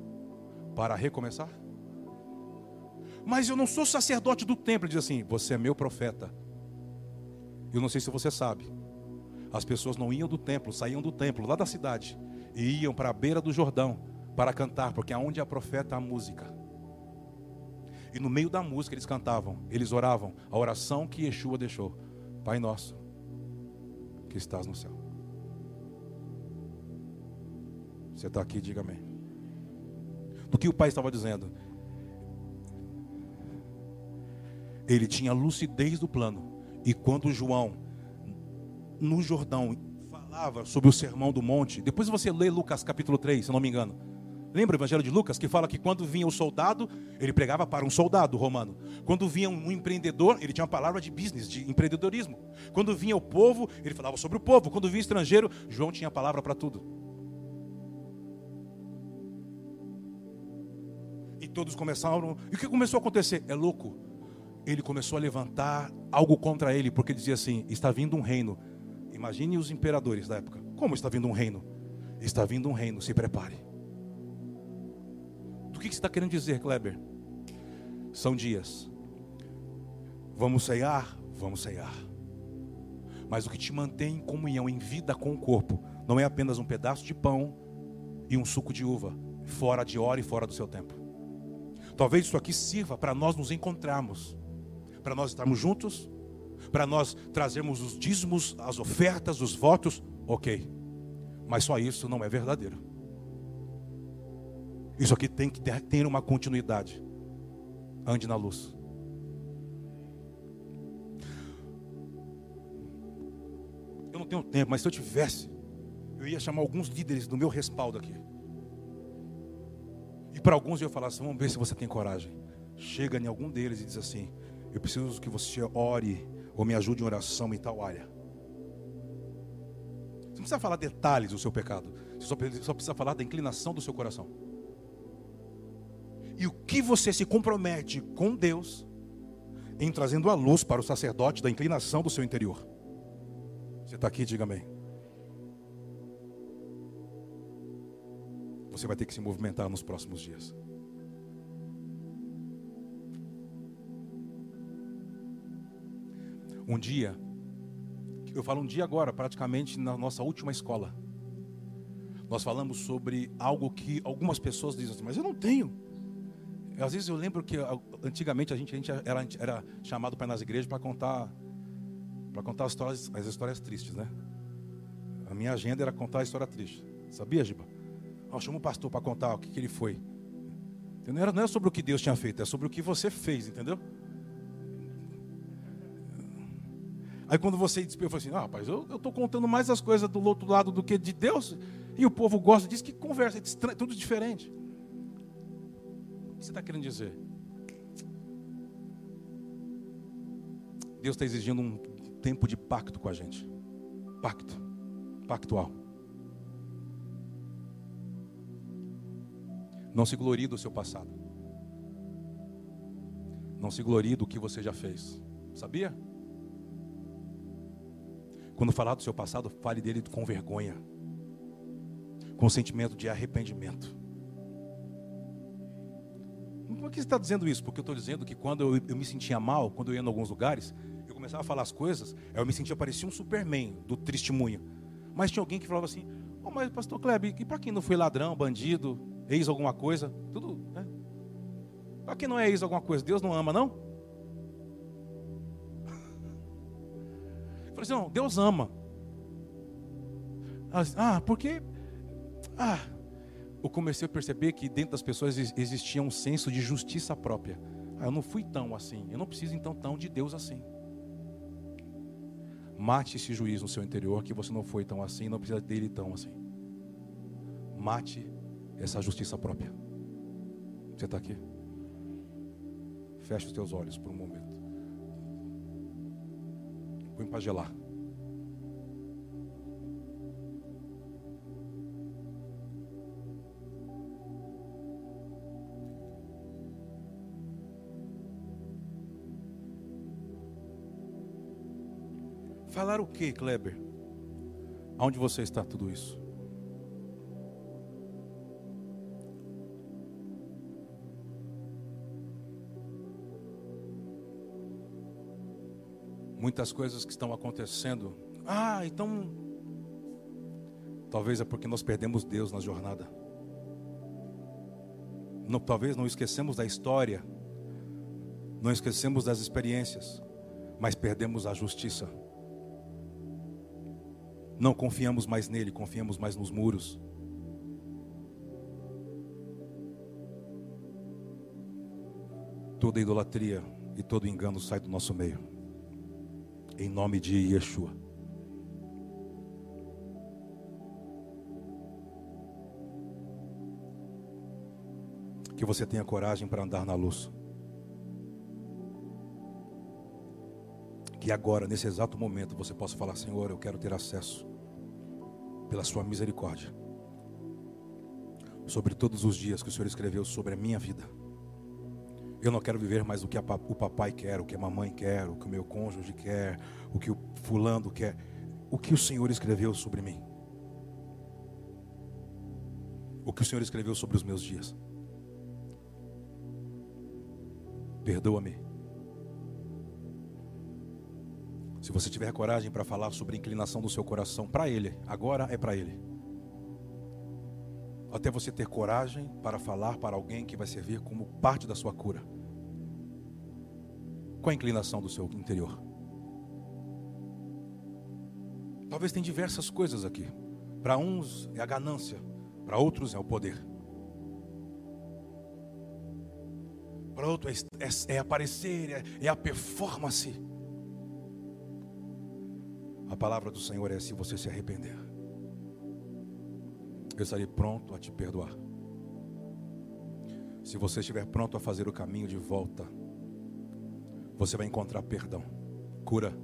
Speaker 1: para recomeçar? Mas eu não sou sacerdote do templo. Ele diz assim: Você é meu profeta. Eu não sei se você sabe. As pessoas não iam do templo, saíam do templo, lá da cidade, e iam para a beira do Jordão para cantar, porque aonde há profeta há música. E no meio da música eles cantavam, eles oravam a oração que Yeshua deixou: Pai nosso, que estás no céu. Você está aqui, diga amém. Do que o pai estava dizendo? Ele tinha lucidez do plano. E quando João, no Jordão, falava sobre o sermão do monte, depois você lê Lucas capítulo 3, se não me engano. Lembra o evangelho de Lucas que fala que quando vinha o soldado, ele pregava para um soldado romano. Quando vinha um empreendedor, ele tinha uma palavra de business, de empreendedorismo. Quando vinha o povo, ele falava sobre o povo. Quando vinha estrangeiro, João tinha palavra para tudo. E todos começaram. E o que começou a acontecer? É louco ele começou a levantar algo contra ele, porque dizia assim: está vindo um reino. Imagine os imperadores da época. Como está vindo um reino? Está vindo um reino, se prepare. Do que você está querendo dizer, Kleber? São dias. Vamos ceiar? Vamos ceiar. Mas o que te mantém em comunhão, em vida com o corpo, não é apenas um pedaço de pão e um suco de uva, fora de hora e fora do seu tempo. Talvez isso aqui sirva para nós nos encontrarmos para nós estarmos juntos, para nós trazermos os dízimos, as ofertas, os votos, ok. Mas só isso não é verdadeiro. Isso aqui tem que ter uma continuidade. Ande na luz. Eu não tenho tempo, mas se eu tivesse, eu ia chamar alguns líderes do meu respaldo aqui. E para alguns eu ia falar assim: vamos ver se você tem coragem. Chega em algum deles e diz assim: eu preciso que você ore ou me ajude em oração e tal área. Você não precisa falar detalhes do seu pecado. Você só precisa falar da inclinação do seu coração. E o que você se compromete com Deus em trazendo a luz para o sacerdote da inclinação do seu interior. Você está aqui, diga amém. Você vai ter que se movimentar nos próximos dias. Um dia, eu falo um dia agora, praticamente na nossa última escola. Nós falamos sobre algo que algumas pessoas dizem assim, mas eu não tenho. Às vezes eu lembro que antigamente a gente, a gente era, era chamado para ir nas igrejas para contar para contar as histórias, as histórias tristes, né? A minha agenda era contar a história triste. Sabia, Giba? Eu chamo o pastor para contar o que, que ele foi. Não era, não é sobre o que Deus tinha feito, é sobre o que você fez, entendeu? Aí quando você disse, eu falei assim, ah, rapaz, eu estou contando mais as coisas do outro lado do que de Deus. E o povo gosta disso, que conversa, é tudo diferente. O que você está querendo dizer? Deus está exigindo um tempo de pacto com a gente. Pacto. Pactual. Não se glorie do seu passado. Não se glorie do que você já fez. Sabia? Quando falar do seu passado, fale dele com vergonha, com sentimento de arrependimento. Por que você está dizendo isso? Porque eu estou dizendo que quando eu, eu, me sentia mal, quando eu ia em alguns lugares, eu começava a falar as coisas, eu me sentia parecia um Superman do testemunho. Mas tinha alguém que falava assim: oh, mas pastor Kleber, e para quem não foi ladrão, bandido, ex alguma coisa? Tudo, né? Para quem não é ex alguma coisa, Deus não ama, não? Assim, não, Deus ama. Ah, porque. Ah, eu comecei a perceber que dentro das pessoas existia um senso de justiça própria. Ah, eu não fui tão assim, eu não preciso então tão de Deus assim. Mate esse juiz no seu interior que você não foi tão assim, não precisa dele tão assim. Mate essa justiça própria. Você está aqui? Feche os teus olhos por um momento. Põe para gelar. Falar o que, Kleber? Aonde você está tudo isso? Muitas coisas que estão acontecendo. Ah, então. Talvez é porque nós perdemos Deus na jornada. Não, talvez não esquecemos da história, não esquecemos das experiências, mas perdemos a justiça. Não confiamos mais nele, confiamos mais nos muros. Toda idolatria e todo engano sai do nosso meio em nome de Yeshua. Que você tenha coragem para andar na luz. Que agora, nesse exato momento, você possa falar: Senhor, eu quero ter acesso, pela Sua misericórdia, sobre todos os dias que o Senhor escreveu sobre a minha vida. Eu não quero viver mais o que o papai quer, o que a mamãe quer, o que o meu cônjuge quer, o que o fulano quer. O que o Senhor escreveu sobre mim? O que o Senhor escreveu sobre os meus dias? Perdoa-me. Se você tiver coragem para falar sobre a inclinação do seu coração para Ele, agora é para Ele até você ter coragem para falar para alguém que vai servir como parte da sua cura. Qual a inclinação do seu interior? Talvez tem diversas coisas aqui. Para uns é a ganância, para outros é o poder. Para outros é, é, é aparecer, é, é a performance. A palavra do Senhor é: se você se arrepender eu estarei pronto a te perdoar. Se você estiver pronto a fazer o caminho de volta, você vai encontrar perdão, cura.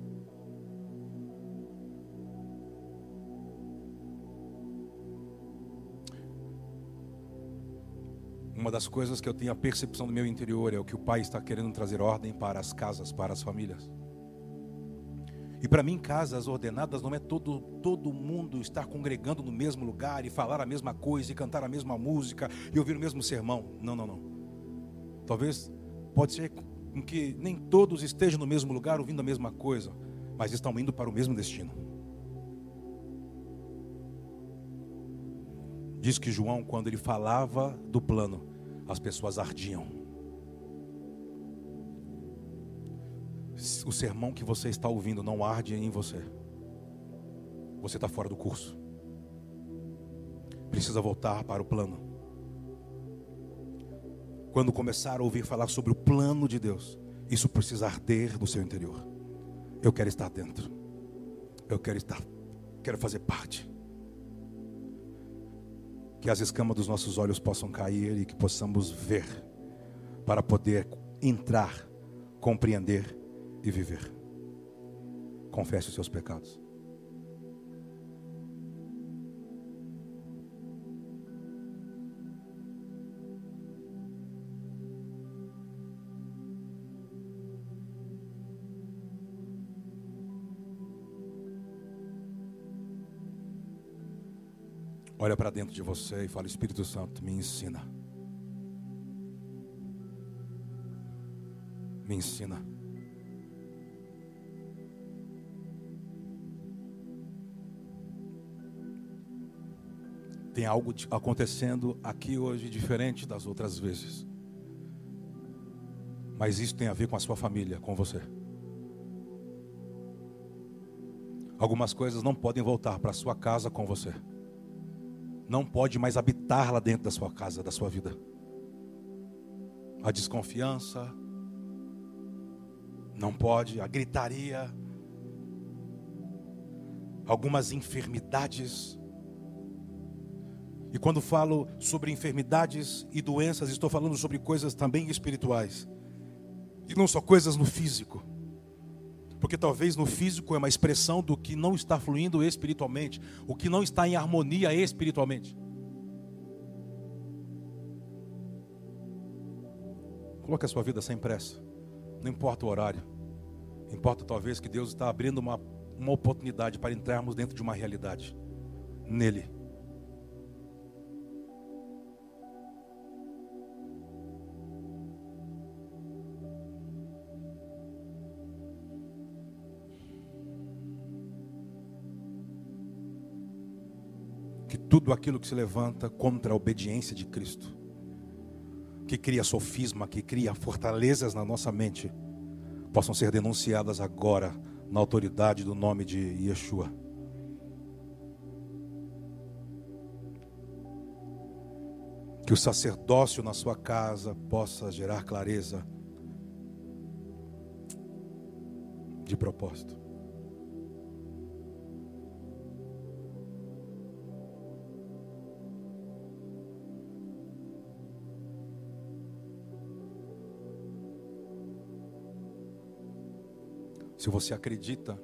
Speaker 1: Uma das coisas que eu tenho a percepção do meu interior é o que o Pai está querendo trazer ordem para as casas, para as famílias. E para mim, casas ordenadas não é todo, todo mundo estar congregando no mesmo lugar e falar a mesma coisa e cantar a mesma música e ouvir o mesmo sermão. Não, não, não. Talvez pode ser com que nem todos estejam no mesmo lugar ouvindo a mesma coisa, mas estão indo para o mesmo destino. Diz que João, quando ele falava do plano, as pessoas ardiam. O sermão que você está ouvindo não arde em você. Você está fora do curso. Precisa voltar para o plano. Quando começar a ouvir falar sobre o plano de Deus, isso precisa arder no seu interior. Eu quero estar dentro. Eu quero estar, quero fazer parte. Que as escamas dos nossos olhos possam cair e que possamos ver para poder entrar, compreender e viver. Confesse os seus pecados. Olha para dentro de você e fala: Espírito Santo, me ensina. Me ensina. Tem algo acontecendo aqui hoje diferente das outras vezes. Mas isso tem a ver com a sua família, com você. Algumas coisas não podem voltar para sua casa com você não pode mais habitar lá dentro da sua casa, da sua vida. A desconfiança, não pode, a gritaria, algumas enfermidades. E quando falo sobre enfermidades e doenças, estou falando sobre coisas também espirituais. E não só coisas no físico. Porque talvez no físico é uma expressão do que não está fluindo espiritualmente, o que não está em harmonia espiritualmente. Coloque a sua vida sem pressa. Não importa o horário. Importa talvez que Deus está abrindo uma, uma oportunidade para entrarmos dentro de uma realidade. Nele. Tudo aquilo que se levanta contra a obediência de Cristo, que cria sofisma, que cria fortalezas na nossa mente, possam ser denunciadas agora na autoridade do nome de Yeshua. Que o sacerdócio na sua casa possa gerar clareza de propósito. Se você acredita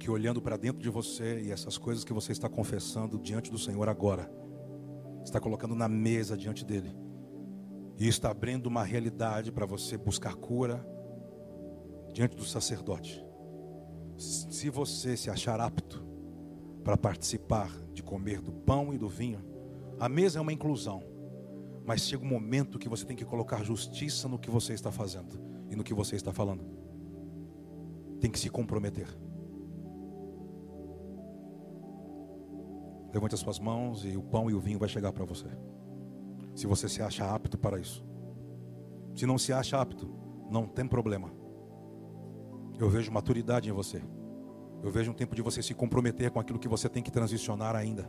Speaker 1: que olhando para dentro de você e essas coisas que você está confessando diante do Senhor agora, está colocando na mesa diante dele, e está abrindo uma realidade para você buscar cura diante do sacerdote. Se você se achar apto para participar de comer do pão e do vinho, a mesa é uma inclusão, mas chega um momento que você tem que colocar justiça no que você está fazendo e no que você está falando tem que se comprometer. Levante as suas mãos e o pão e o vinho vai chegar para você. Se você se acha apto para isso. Se não se acha apto, não tem problema. Eu vejo maturidade em você. Eu vejo um tempo de você se comprometer com aquilo que você tem que transicionar ainda.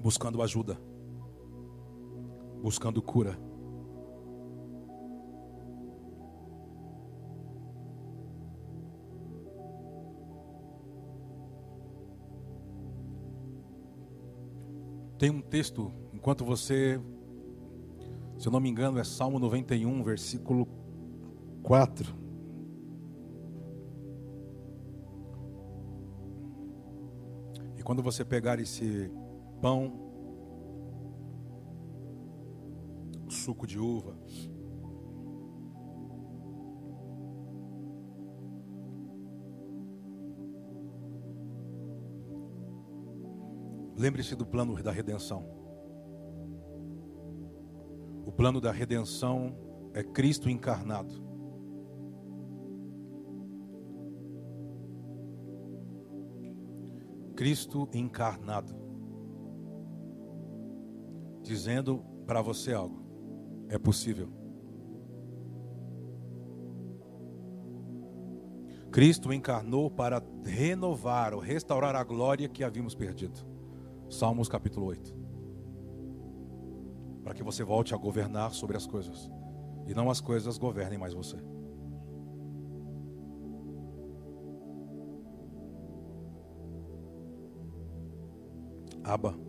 Speaker 1: Buscando ajuda. Buscando cura. Tem um texto, enquanto você, se eu não me engano, é Salmo 91, versículo 4. E quando você pegar esse pão, suco de uva, Lembre-se do plano da redenção. O plano da redenção é Cristo encarnado. Cristo encarnado, dizendo para você algo: é possível. Cristo encarnou para renovar ou restaurar a glória que havíamos perdido. Salmos capítulo 8. Para que você volte a governar sobre as coisas e não as coisas governem mais você. Aba.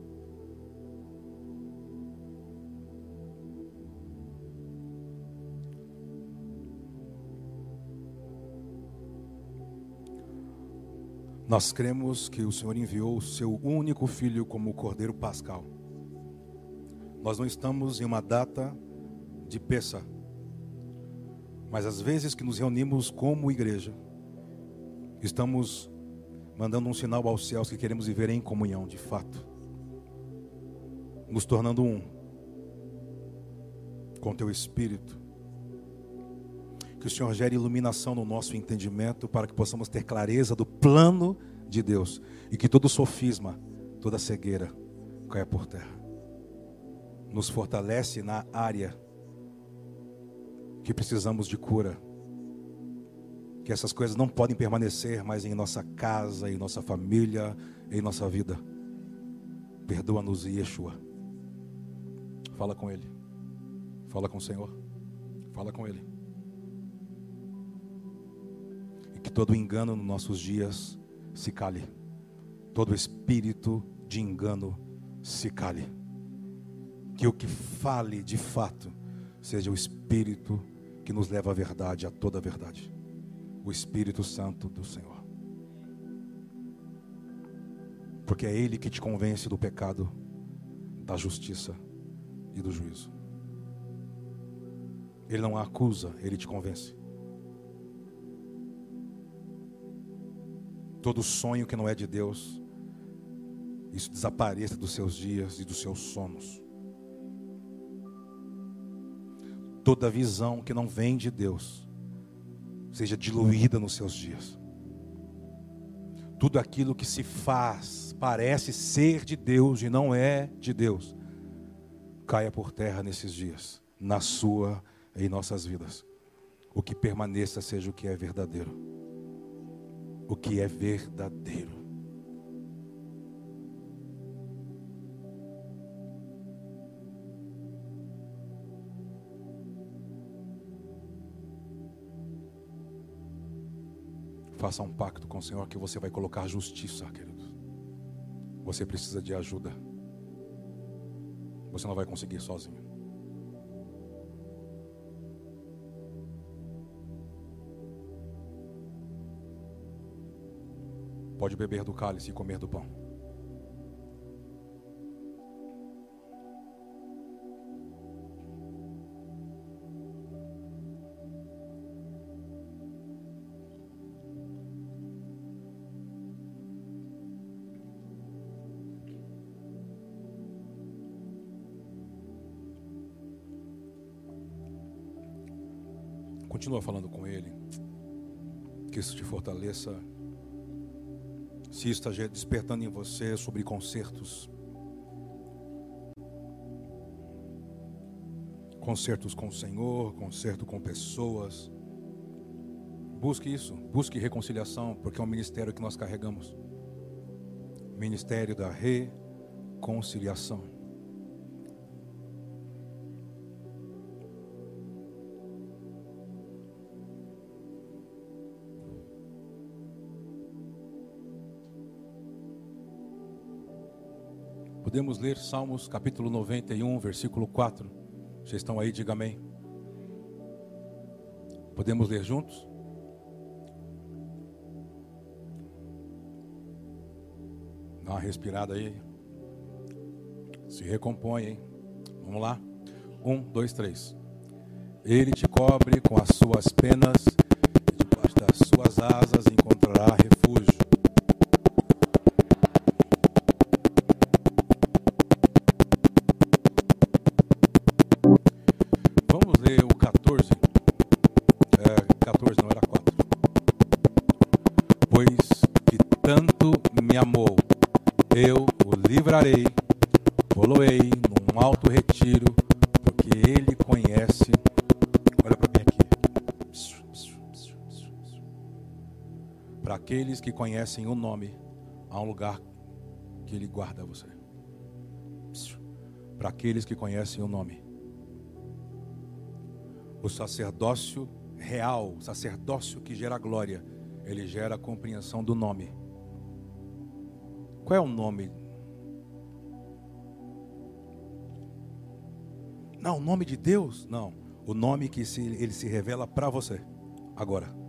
Speaker 1: Nós cremos que o Senhor enviou o seu único filho como cordeiro pascal. Nós não estamos em uma data de peça, mas às vezes que nos reunimos como igreja, estamos mandando um sinal aos céus que queremos viver em comunhão de fato, nos tornando um com teu espírito. Que o Senhor gere iluminação no nosso entendimento para que possamos ter clareza do plano de Deus e que todo sofisma, toda cegueira caia por terra. Nos fortalece na área que precisamos de cura que essas coisas não podem permanecer mais em nossa casa, em nossa família, em nossa vida. Perdoa-nos, Yeshua. Fala com Ele. Fala com o Senhor. Fala com Ele. Todo engano nos nossos dias se cale. Todo espírito de engano se cale. Que o que fale de fato seja o espírito que nos leva à verdade, a toda a verdade o Espírito Santo do Senhor. Porque é Ele que te convence do pecado, da justiça e do juízo. Ele não a acusa, ele te convence. Todo sonho que não é de Deus, isso desapareça dos seus dias e dos seus sonos. Toda visão que não vem de Deus, seja diluída nos seus dias. Tudo aquilo que se faz parece ser de Deus e não é de Deus, caia por terra nesses dias, na sua e em nossas vidas. O que permaneça seja o que é verdadeiro. O que é verdadeiro. Faça um pacto com o Senhor que você vai colocar justiça, querido. Você precisa de ajuda. Você não vai conseguir sozinho. Pode beber do cálice e comer do pão. Continua falando com Ele. Que isso te fortaleça. Se está despertando em você sobre concertos. Concertos com o Senhor, concerto com pessoas. Busque isso, busque reconciliação, porque é um ministério que nós carregamos. Ministério da reconciliação. Podemos ler Salmos capítulo 91, versículo 4. Vocês estão aí, diga amém. Podemos ler juntos? Dá uma respirada aí. Se recompõe, hein? Vamos lá? Um, dois, três. Ele te cobre com as suas penas, e debaixo das suas asas aqueles que conhecem o nome, há um lugar que Ele guarda você. Para aqueles que conhecem o nome. O sacerdócio real, o sacerdócio que gera glória, ele gera a compreensão do nome. Qual é o nome? Não, o nome de Deus? Não. O nome que se, ele se revela para você. Agora.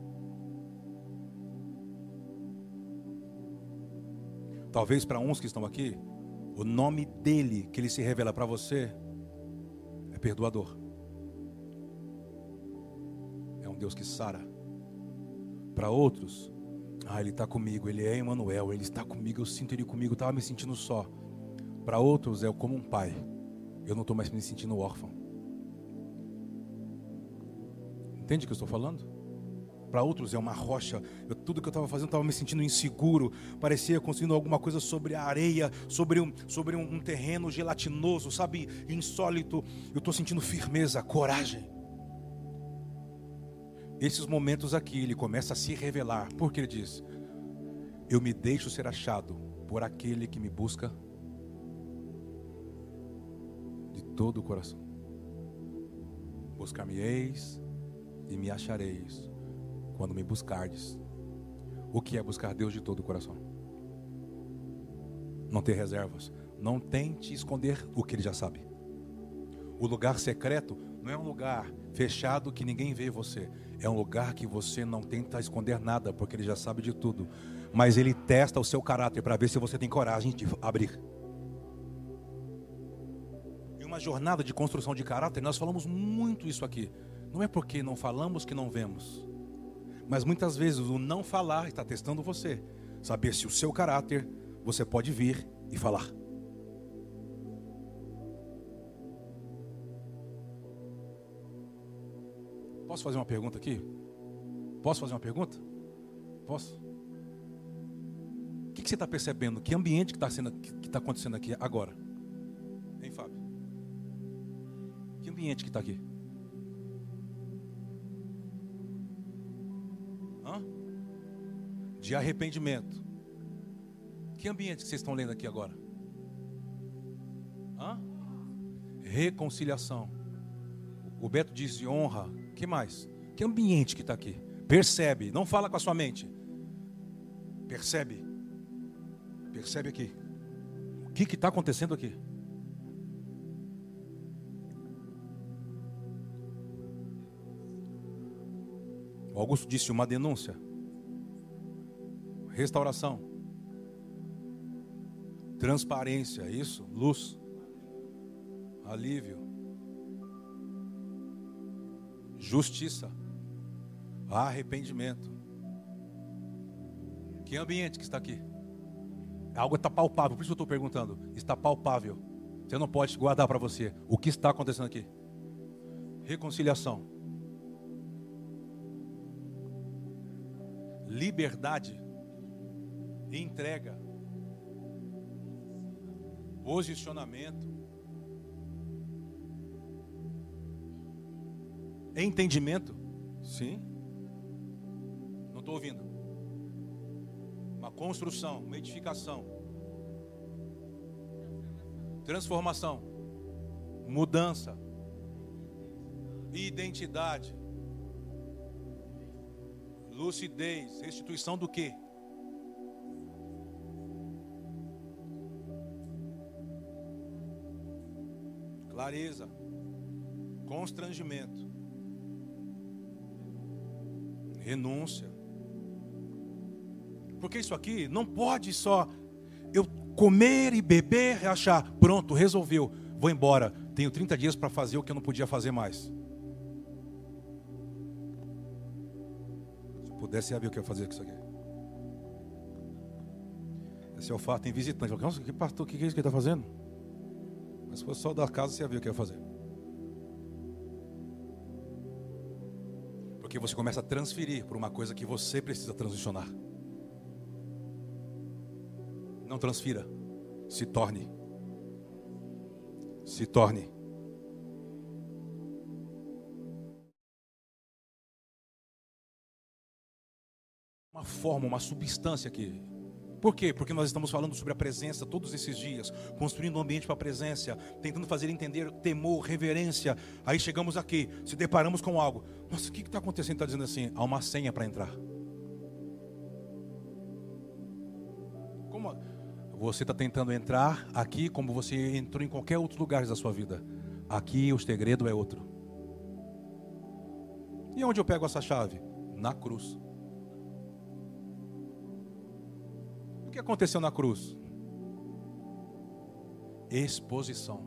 Speaker 1: Talvez para uns que estão aqui, o nome dele que ele se revela para você é perdoador. É um Deus que sara. Para outros, ah, ele está comigo, ele é Emmanuel, ele está comigo, eu sinto ele comigo, estava me sentindo só. Para outros é como um pai, eu não estou mais me sentindo órfão. Entende o que eu estou falando? Para outros é uma rocha. Eu, tudo que eu estava fazendo estava me sentindo inseguro. Parecia construindo alguma coisa sobre a areia, sobre um, sobre um, um terreno gelatinoso, sabe? Insólito. Eu estou sentindo firmeza, coragem. Esses momentos aqui, ele começa a se revelar. Porque ele diz: Eu me deixo ser achado por aquele que me busca de todo o coração. Buscar-me-eis e me achareis quando me buscardes. O que é buscar Deus de todo o coração? Não ter reservas. Não tente esconder o que ele já sabe. O lugar secreto não é um lugar fechado que ninguém vê você. É um lugar que você não tenta esconder nada, porque ele já sabe de tudo. Mas ele testa o seu caráter para ver se você tem coragem de abrir. Em uma jornada de construção de caráter, nós falamos muito isso aqui. Não é porque não falamos que não vemos. Mas muitas vezes o não falar está testando você. Saber se o seu caráter você pode vir e falar. Posso fazer uma pergunta aqui? Posso fazer uma pergunta? Posso? O que, você está percebendo? Que ambiente que está que tá acontecendo aqui agora? Hein, Fábio? Que ambiente que está aqui? De arrependimento. Que ambiente que vocês estão lendo aqui agora? Hã? Reconciliação. O Beto disse honra. Que mais? Que ambiente que está aqui? Percebe, não fala com a sua mente. Percebe. Percebe aqui. O que está acontecendo aqui? O Augusto disse uma denúncia. Restauração. Transparência, é isso? Luz. Alívio. Justiça. Arrependimento. Que ambiente que está aqui? Algo está palpável, por isso eu estou perguntando. Está palpável. Você não pode guardar para você. O que está acontecendo aqui? Reconciliação. liberdade, entrega, posicionamento, entendimento. Sim. Não estou ouvindo. Uma construção, uma edificação, transformação, mudança, identidade lucidez, restituição do quê? Clareza, constrangimento, renúncia. Porque isso aqui não pode só eu comer e beber e achar, pronto, resolveu, vou embora. Tenho 30 dias para fazer o que eu não podia fazer mais. pudesse saber o que eu ia fazer com isso aqui. Esse alface tem visitante. Nossa, que pastor, o que é isso que ele está fazendo? Se fosse só da casa, você ia ver o que ia fazer. Porque você começa a transferir para uma coisa que você precisa transicionar. Não transfira, se torne. se torne uma forma, uma substância aqui. Por quê? Porque nós estamos falando sobre a presença todos esses dias, construindo um ambiente para a presença, tentando fazer entender temor, reverência. Aí chegamos aqui, se deparamos com algo. Nossa, o que está acontecendo? Está dizendo assim: há uma senha para entrar. Como você está tentando entrar aqui, como você entrou em qualquer outro lugar da sua vida. Aqui o segredo é outro. E onde eu pego essa chave? Na cruz. O que aconteceu na cruz? Exposição,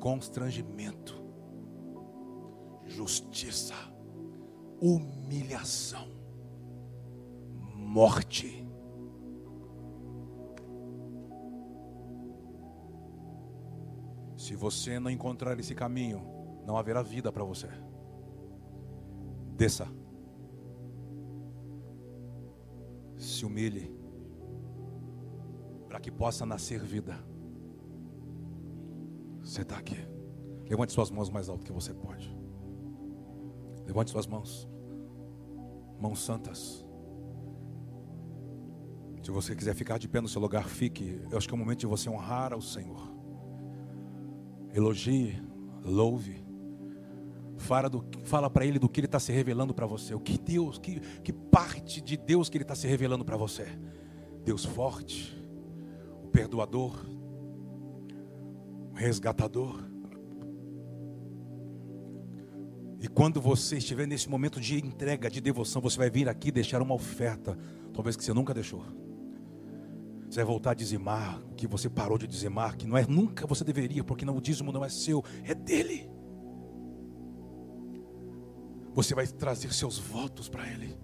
Speaker 1: constrangimento, justiça, humilhação, morte. Se você não encontrar esse caminho, não haverá vida para você. Desça. Se humilhe, para que possa nascer vida. Você está aqui. Levante suas mãos mais alto que você pode. Levante suas mãos. Mãos santas. Se você quiser ficar de pé no seu lugar, fique. Eu acho que é o momento de você honrar ao Senhor. Elogie, louve. Fala, fala para ele do que ele está se revelando para você. O que Deus, que, que parte de Deus que ele está se revelando para você. Deus forte, o perdoador, o resgatador. E quando você estiver nesse momento de entrega, de devoção, você vai vir aqui deixar uma oferta, talvez que você nunca deixou. Você vai voltar a dizimar o que você parou de dizimar, que não é nunca você deveria, porque não, o dízimo não é seu, é dele. Você vai trazer seus votos para Ele.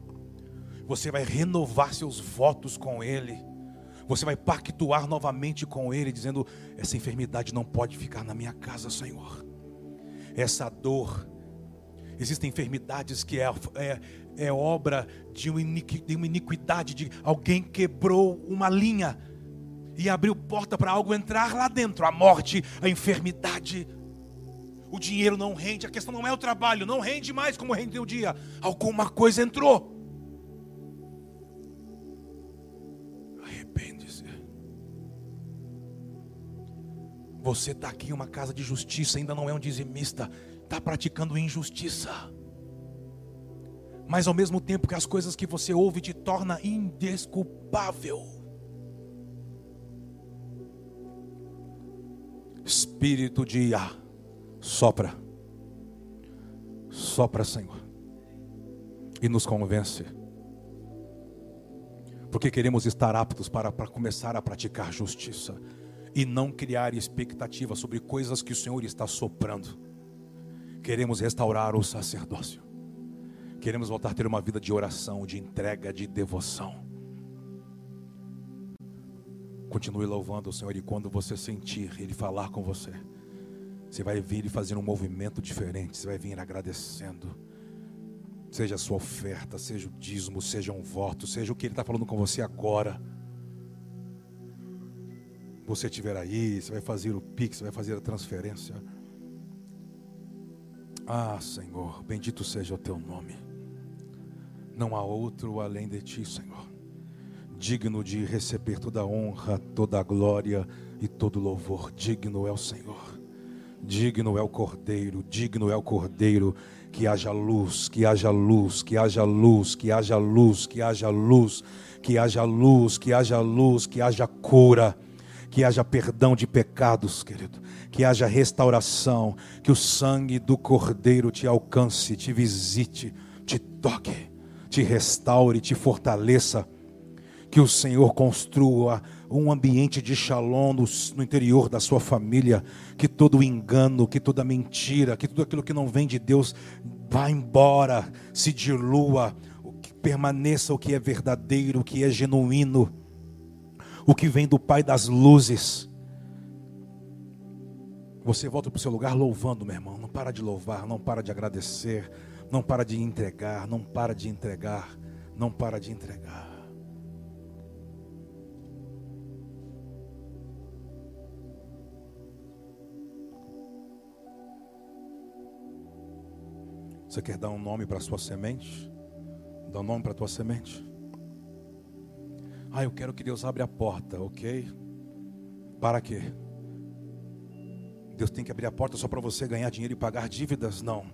Speaker 1: Você vai renovar seus votos com Ele. Você vai pactuar novamente com Ele, dizendo: Essa enfermidade não pode ficar na minha casa, Senhor. Essa dor. Existem enfermidades que é, é, é obra de uma iniquidade, de alguém quebrou uma linha e abriu porta para algo entrar lá dentro a morte, a enfermidade o dinheiro não rende, a questão não é o trabalho, não rende mais como rendeu o dia. Alguma coisa entrou. Arrepende-se. Você está aqui em uma casa de justiça, ainda não é um dizimista, está praticando injustiça. Mas ao mesmo tempo que as coisas que você ouve te torna indesculpável. Espírito de Yah Sopra. Sopra, Senhor. E nos convence. Porque queremos estar aptos para, para começar a praticar justiça. E não criar expectativa sobre coisas que o Senhor está soprando. Queremos restaurar o sacerdócio. Queremos voltar a ter uma vida de oração, de entrega, de devoção. Continue louvando o Senhor e quando você sentir Ele falar com você você vai vir e fazer um movimento diferente. Você vai vir agradecendo. Seja a sua oferta, seja o dízimo, seja um voto, seja o que Ele está falando com você agora. Você estiver aí, você vai fazer o pix, você vai fazer a transferência. Ah, Senhor, bendito seja o teu nome. Não há outro além de ti, Senhor. Digno de receber toda a honra, toda a glória e todo louvor. Digno é o Senhor. Digno é o Cordeiro, digno é o Cordeiro. Que haja luz, que haja luz, que haja luz, que haja luz, que haja luz, que haja luz, que haja luz, que haja cura, que haja perdão de pecados, querido, que haja restauração, que o sangue do Cordeiro te alcance, te visite, te toque, te restaure, te fortaleça. Que o Senhor construa um ambiente de shalom no, no, interior da sua família, que todo engano, que toda mentira, que tudo aquilo que não vem de Deus vá embora, se dilua, que permaneça o que é verdadeiro, o que é genuíno, o que vem do Pai das luzes. Você volta para o seu lugar louvando, meu irmão. Não para de louvar, não para de agradecer, não para de entregar, não para de entregar, não para de entregar. Você quer dar um nome para a sua semente? Dá um nome para a tua semente. Ah, eu quero que Deus abra a porta, ok? Para quê? Deus tem que abrir a porta só para você ganhar dinheiro e pagar dívidas? Não.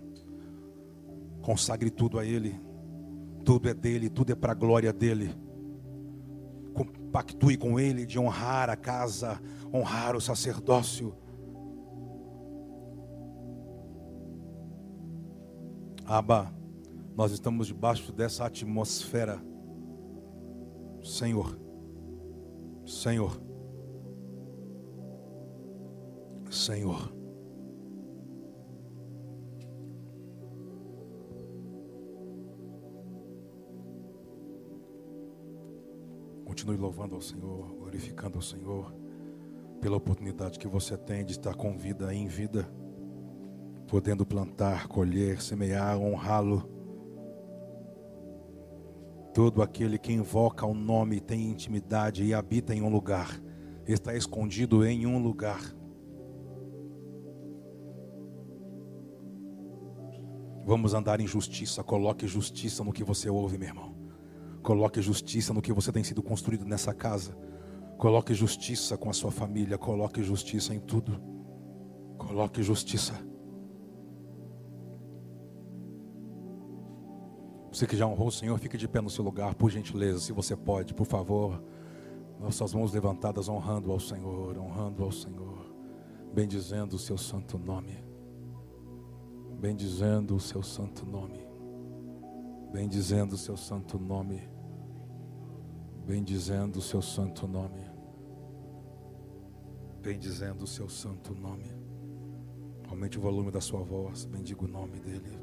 Speaker 1: Consagre tudo a Ele. Tudo é dele, tudo é para a glória dele. Compactue com Ele de honrar a casa, honrar o sacerdócio. Abba, nós estamos debaixo dessa atmosfera. Senhor, Senhor, Senhor. Continue louvando ao Senhor, glorificando ao Senhor, pela oportunidade que você tem de estar com vida em vida, podendo plantar, colher, semear, honrá-lo. Todo aquele que invoca o nome tem intimidade e habita em um lugar, está escondido em um lugar. Vamos andar em justiça, coloque justiça no que você ouve, meu irmão. Coloque justiça no que você tem sido construído nessa casa. Coloque justiça com a sua família. Coloque justiça em tudo. Coloque justiça. Você que já honrou o Senhor, fique de pé no seu lugar, por gentileza, se você pode, por favor. Nossas mãos levantadas, honrando ao Senhor, honrando ao Senhor, bendizendo o seu santo nome, bendizendo o seu santo nome, bendizendo o seu santo nome bendizendo o seu santo nome. Bendizendo o seu santo nome. Aumente o volume da sua voz, bendiga o nome dele.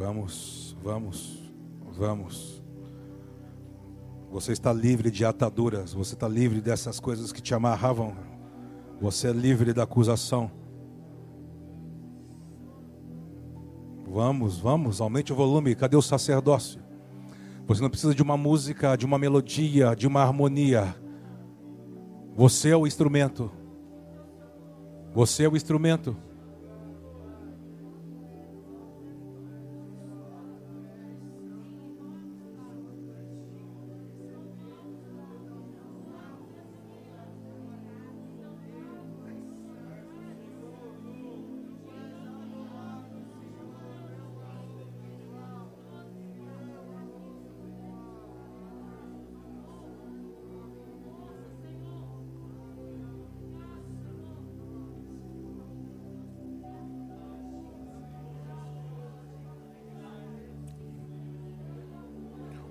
Speaker 1: Vamos, vamos, vamos. Você está livre de ataduras, você está livre dessas coisas que te amarravam. Você é livre da acusação. Vamos, vamos, aumente o volume. Cadê o sacerdócio? Você não precisa de uma música, de uma melodia, de uma harmonia. Você é o instrumento. Você é o instrumento.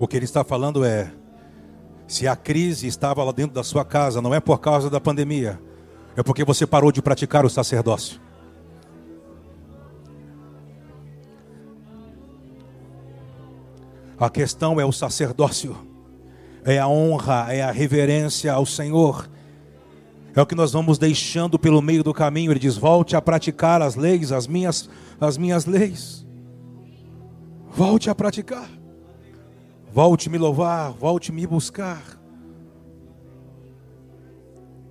Speaker 1: Que ele está falando é: se a crise estava lá dentro da sua casa, não é por causa da pandemia, é porque você parou de praticar o sacerdócio. A questão é o sacerdócio, é a honra, é a reverência ao Senhor. É o que nós vamos deixando pelo meio do caminho. Ele diz: volte a praticar as leis, as minhas, as minhas leis. Volte a praticar. Volte me louvar, volte me buscar.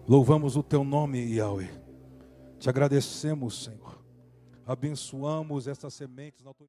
Speaker 1: Louvamos o teu nome, Yahweh. Te agradecemos, Senhor. Abençoamos essas sementes.